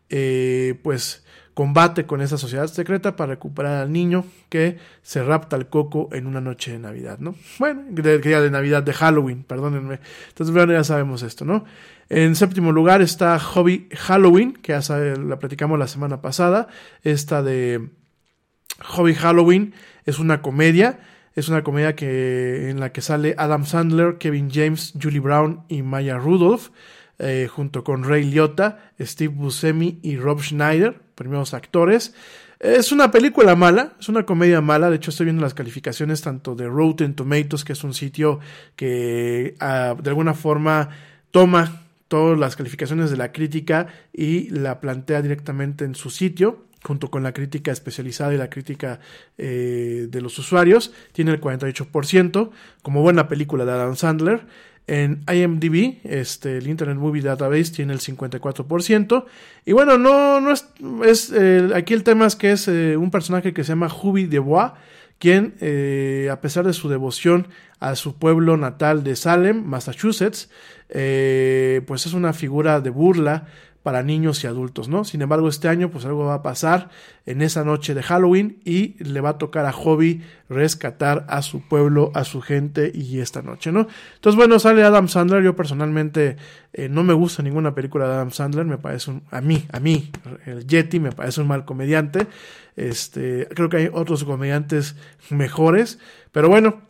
eh, pues combate con esa sociedad secreta para recuperar al niño que se rapta al coco en una noche de Navidad, ¿no? Bueno, de, de Navidad, de Halloween, perdónenme. Entonces, bueno, ya sabemos esto, ¿no? En séptimo lugar está Hobby Halloween, que ya la platicamos la semana pasada. Esta de Hobby Halloween es una comedia. Es una comedia que, en la que sale Adam Sandler, Kevin James, Julie Brown y Maya Rudolph. Eh, junto con Ray Liotta, Steve Buscemi y Rob Schneider, primeros actores. Es una película mala, es una comedia mala. De hecho, estoy viendo las calificaciones tanto de Rotten Tomatoes, que es un sitio que ah, de alguna forma toma todas las calificaciones de la crítica y la plantea directamente en su sitio junto con la crítica especializada y la crítica eh, de los usuarios, tiene el 48%, como buena película de Adam Sandler. En IMDb, este, el Internet Movie Database tiene el 54%. Y bueno, no, no es, es aquí el tema es que es eh, un personaje que se llama Hubi de Bois, quien, eh, a pesar de su devoción a su pueblo natal de Salem, Massachusetts, eh, pues es una figura de burla para niños y adultos, ¿no? Sin embargo, este año pues algo va a pasar en esa noche de Halloween y le va a tocar a Hobby rescatar a su pueblo, a su gente y esta noche, ¿no? Entonces, bueno, sale Adam Sandler, yo personalmente eh, no me gusta ninguna película de Adam Sandler, me parece un, a mí, a mí, el Yeti me parece un mal comediante, este, creo que hay otros comediantes mejores, pero bueno,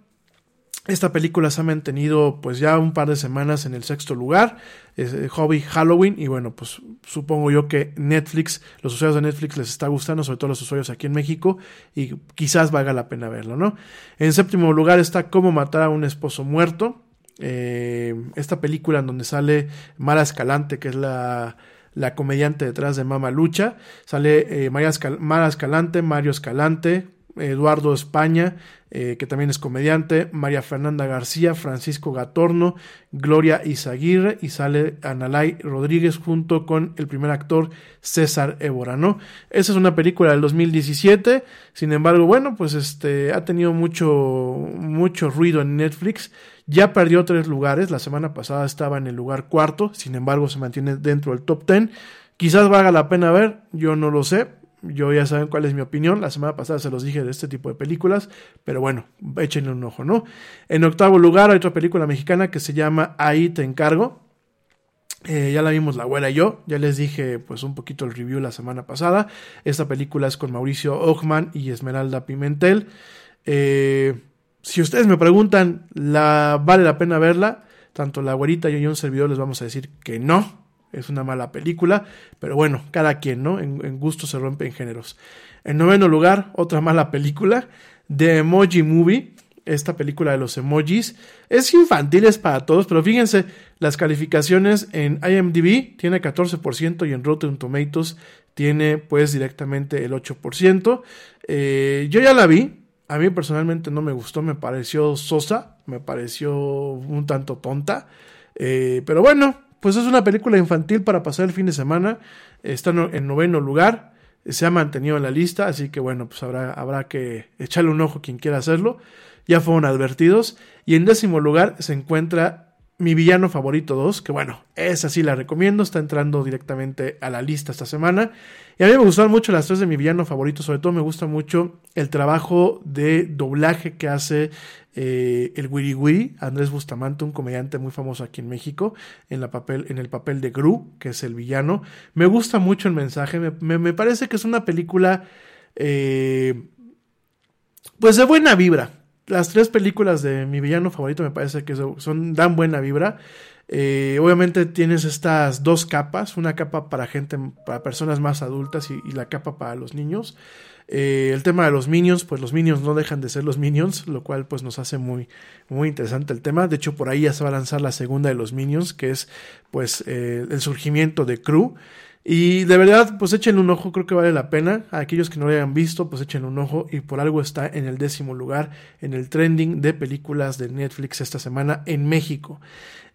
esta película se ha mantenido pues ya un par de semanas en el sexto lugar, es eh, Hobby Halloween y bueno pues supongo yo que Netflix, los usuarios de Netflix les está gustando, sobre todo los usuarios aquí en México y quizás valga la pena verlo, ¿no? En séptimo lugar está Cómo matar a un esposo muerto, eh, esta película en donde sale Mara Escalante que es la la comediante detrás de Mama Lucha, sale eh, Mara Escalante, Mario Escalante, Eduardo España, eh, que también es comediante, María Fernanda García, Francisco Gatorno, Gloria Izaguirre y sale Analay Rodríguez junto con el primer actor César Évora, ¿no? Esa es una película del 2017, sin embargo, bueno, pues este ha tenido mucho, mucho ruido en Netflix, ya perdió tres lugares, la semana pasada estaba en el lugar cuarto, sin embargo se mantiene dentro del top ten, quizás valga la pena ver, yo no lo sé, yo ya saben cuál es mi opinión. La semana pasada se los dije de este tipo de películas. Pero bueno, échenle un ojo, ¿no? En octavo lugar hay otra película mexicana que se llama Ahí te encargo. Eh, ya la vimos la abuela y yo. Ya les dije pues un poquito el review la semana pasada. Esta película es con Mauricio Ochman y Esmeralda Pimentel. Eh, si ustedes me preguntan, ¿la, ¿vale la pena verla? Tanto la abuelita y yo y un servidor les vamos a decir que no es una mala película, pero bueno, cada quien, ¿no? En, gusto se rompen géneros. En noveno lugar, otra mala película, The Emoji Movie, esta película de los emojis. Es infantil, es para todos, pero fíjense, las calificaciones en IMDb tiene 14% y en Rotten Tomatoes tiene pues directamente el 8%. Eh, yo ya la vi, a mí personalmente no me gustó, me pareció sosa, me pareció un tanto tonta. Eh, pero bueno, pues es una película infantil para pasar el fin de semana. Está en noveno lugar. Se ha mantenido en la lista, así que bueno, pues habrá, habrá que echarle un ojo quien quiera hacerlo. Ya fueron advertidos. Y en décimo lugar se encuentra mi villano favorito 2, que bueno, esa sí la recomiendo, está entrando directamente a la lista esta semana. Y a mí me gustaron mucho las tres de mi villano favorito, sobre todo me gusta mucho el trabajo de doblaje que hace eh, el Wiri Wiri, Andrés Bustamante, un comediante muy famoso aquí en México, en, la papel, en el papel de Gru, que es el villano. Me gusta mucho el mensaje, me, parece que es una película, eh, pues de buena vibra. Las tres películas de mi villano favorito me parece que son, dan buena vibra. Eh, obviamente tienes estas dos capas, una capa para gente, para personas más adultas y la capa para los niños. Eh, el tema de los minions, pues los minions no dejan de ser los minions, lo cual pues nos hace muy, muy interesante el tema. De hecho, por ahí ya se va a lanzar la segunda de los minions, que es pues eh, el surgimiento de Crew. Y de verdad, pues echen un ojo, creo que vale la pena. A aquellos que no lo hayan visto, pues echen un ojo. Y por algo está en el décimo lugar en el trending de películas de Netflix esta semana en México.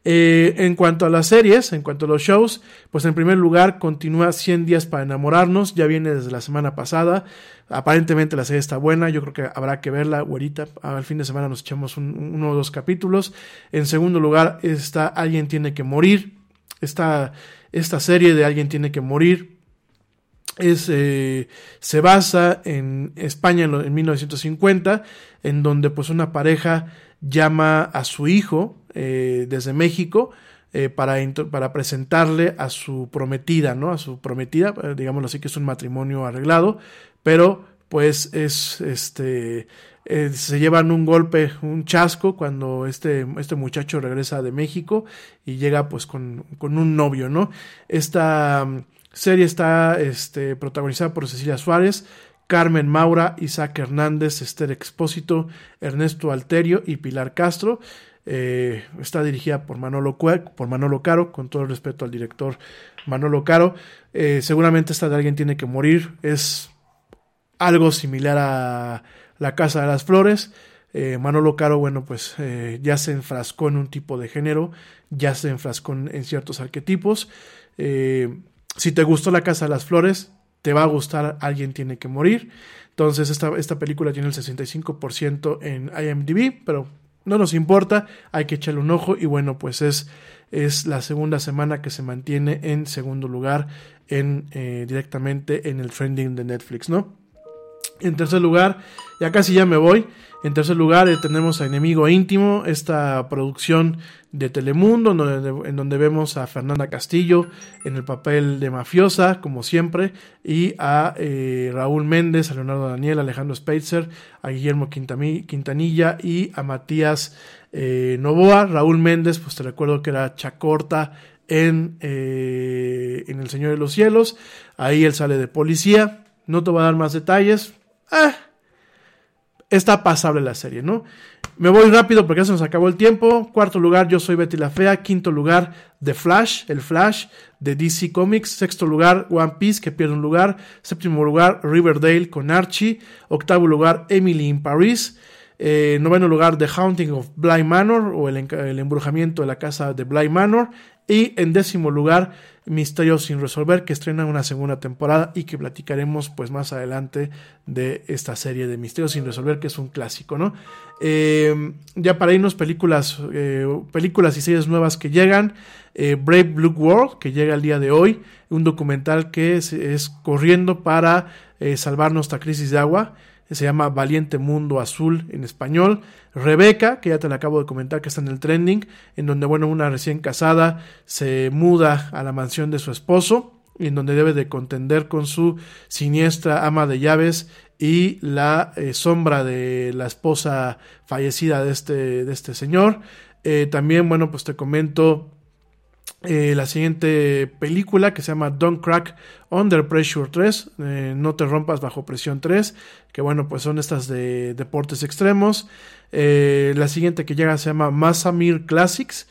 Eh, en cuanto a las series, en cuanto a los shows, pues en primer lugar continúa 100 días para enamorarnos, ya viene desde la semana pasada, aparentemente la serie está buena, yo creo que habrá que verla, güerita, al fin de semana nos echamos uno o dos capítulos. En segundo lugar está Alguien tiene que morir, esta, esta serie de Alguien tiene que morir es, eh, se basa en España en, en 1950, en donde pues una pareja llama a su hijo eh, desde México eh, para, para presentarle a su prometida, ¿no? A su prometida, eh, digámoslo así que es un matrimonio arreglado, pero pues es este se llevan un golpe, un chasco cuando este, este muchacho regresa de México y llega pues con, con un novio, ¿no? Esta mm, serie está este, protagonizada por Cecilia Suárez, Carmen Maura, Isaac Hernández, Esther Expósito, Ernesto Alterio y Pilar Castro. Eh, está dirigida por Manolo, por Manolo Caro, con todo el respeto al director Manolo Caro. Eh, seguramente esta de alguien tiene que morir. Es algo similar a La Casa de las Flores. Eh, Manolo Caro, bueno, pues ya se enfrascó en un tipo de género, ya se enfrascó en, ciertos arquetipos. si te gustó La Casa de las Flores, te va a gustar Alguien tiene que morir. Entonces esta, esta película tiene el 65% en IMDb, pero no nos importa, hay que echarle un ojo y bueno, pues es, es la segunda semana que se mantiene en segundo lugar en, eh, directamente en el trending de Netflix, ¿no? En tercer lugar, ya casi ya me voy. En tercer lugar, eh, tenemos a Enemigo Íntimo, esta producción de Telemundo, en donde, vemos a Fernanda Castillo en el papel de mafiosa, como siempre, y a eh, Raúl Méndez, a Leonardo Daniel, a Alejandro Speitzer, a Guillermo Quintanilla y a Matías eh, Novoa. Raúl Méndez, pues te recuerdo que era Chacorta en, en El Señor de los Cielos. Ahí él sale de policía. No te voy a dar más detalles. Ah, está pasable la serie, ¿no? Me voy rápido porque ya se nos acabó el tiempo. Cuarto lugar, Yo soy Betty la Fea. Quinto lugar, The Flash, el Flash de DC Comics. Sexto lugar, One Piece, que pierde un lugar. Séptimo lugar, Riverdale con Archie. Octavo lugar, Emily in Paris. Eh, noveno lugar, The Haunting of Bly Manor o el, el, embrujamiento de la casa de Bly Manor. Y en décimo lugar, Misterios sin resolver, que estrena una segunda temporada y que platicaremos pues más adelante de esta serie de Misterios sin resolver, que es un clásico, ¿no? Eh, ya para irnos, películas, eh, películas y series nuevas que llegan. Eh, Brave Blue World, que llega el día de hoy, un documental que es, es corriendo para salvar nuestra crisis de agua se llama Valiente Mundo Azul en español. Rebeca, que ya te la acabo de comentar que está en el trending, en donde, bueno, una recién casada se muda a la mansión de su esposo, y en donde debe de contender con su siniestra ama de llaves y la eh, sombra de la esposa fallecida de este, de este señor. Eh, también, bueno, pues te comento eh, la siguiente película que se llama Don't Crack Under Pressure 3, eh, No te rompas bajo presión 3, que bueno, pues son estas de deportes extremos. Eh, la siguiente que llega se llama Masamir Classics,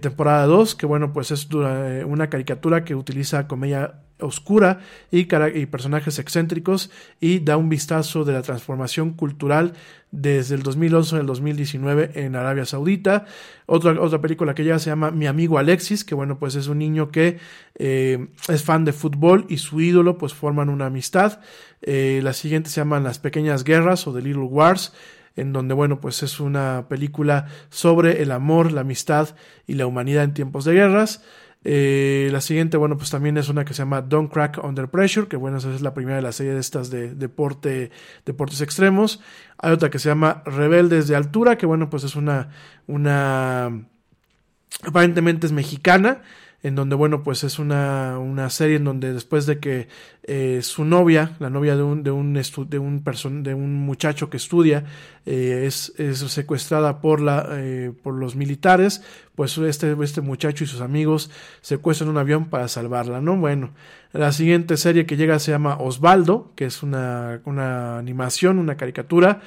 temporada 2, que bueno, pues es una caricatura que utiliza comedia oscura y, personajes excéntricos y da un vistazo de la transformación cultural desde el 2011 al 2019 en Arabia Saudita. Otra, otra película que ya se llama Mi amigo Alexis, que bueno, pues es un niño que eh, es fan de fútbol y su ídolo pues forman una amistad. Eh, la siguiente se llama Las pequeñas guerras o The Little Wars en donde, bueno, pues es una película sobre el amor, la amistad y la humanidad en tiempos de guerras. Eh, la siguiente, bueno, pues también es una que se llama Don't Crack Under Pressure, que bueno, esa es la primera de la serie de estas de deporte, deportes extremos. Hay otra que se llama Rebeldes de Altura, que bueno, pues es una, una, aparentemente es mexicana, en donde, bueno, pues es una, una serie en donde después de que eh, su novia, la novia de un, de un, de un, de un muchacho que estudia, eh, es, es, secuestrada por, la, eh, por los militares, pues este, este muchacho y sus amigos secuestran un avión para salvarla, ¿no? Bueno, la siguiente serie que llega se llama Osvaldo, que es una, una animación, una caricatura,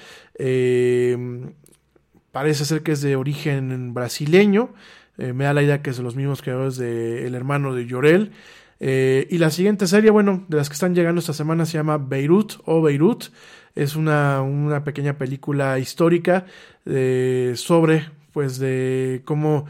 parece ser que es de origen brasileño, eh, me da la idea que es los mismos creadores de El hermano de Llorel. Eh, y la siguiente serie, bueno, de las que están llegando esta semana se llama Beirut o Beirut. Es una, una pequeña película histórica eh, sobre, pues, de cómo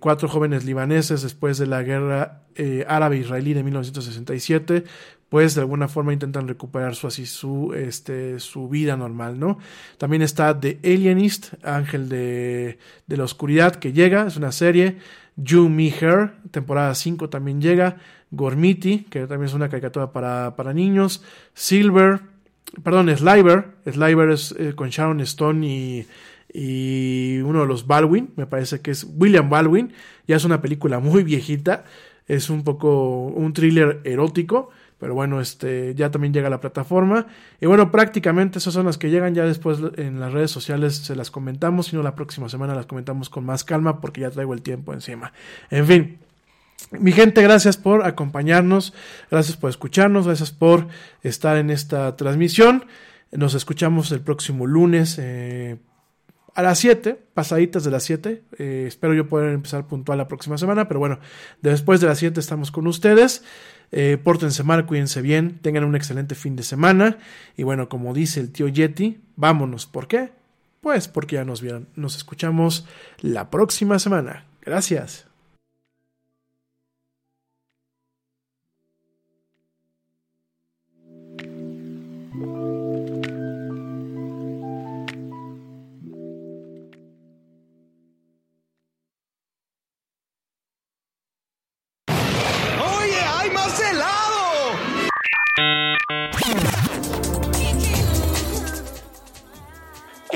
cuatro jóvenes libaneses después de la guerra árabe-israelí de 1967 pues de alguna forma intentan recuperar su así su este su vida normal, ¿no? También está The Alienist, Ángel de, de la Oscuridad que llega, es una serie, You Me Her, temporada 5 también llega, Gormiti, que también es una caricatura para, para niños, Silver, perdón, Sliver, Sliver es eh, con Sharon Stone y y uno de los Baldwin, me parece que es William Baldwin, ya es una película muy viejita, es un poco un thriller erótico, pero bueno, este ya también llega a la plataforma. Y bueno, prácticamente esas son las que llegan. Ya después en las redes sociales se las comentamos. Si no, la próxima semana las comentamos con más calma porque ya traigo el tiempo encima. En fin. Mi gente, gracias por acompañarnos, gracias por escucharnos, gracias por estar en esta transmisión. Nos escuchamos el próximo lunes. Eh, a las 7, pasaditas de las 7. Eh, espero yo poder empezar puntual la próxima semana, pero bueno, después de las 7 estamos con ustedes. Eh, pórtense mal, cuídense bien, tengan un excelente fin de semana. Y bueno, como dice el tío Yeti, vámonos. ¿Por qué? Pues porque ya nos vieron. Nos escuchamos la próxima semana. Gracias.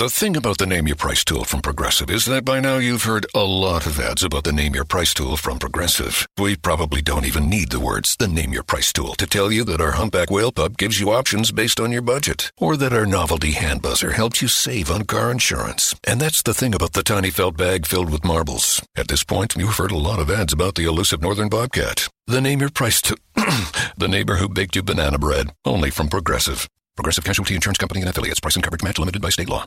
The thing about the Name Your Price tool from Progressive is that by now you've heard a lot of ads about the Name Your Price tool from Progressive. We probably don't even need the words the Name Your Price tool to tell you that our humpback whale pup gives you options based on your budget, or that our novelty hand buzzer helps you save on car insurance. And that's the thing about the tiny felt bag filled with marbles. At this point, you've heard a lot of ads about the elusive northern bobcat. The Name Your Price tool. the neighbor who baked you banana bread. Only from Progressive. Progressive Casualty Insurance Company and affiliates. Price and coverage match limited by state law.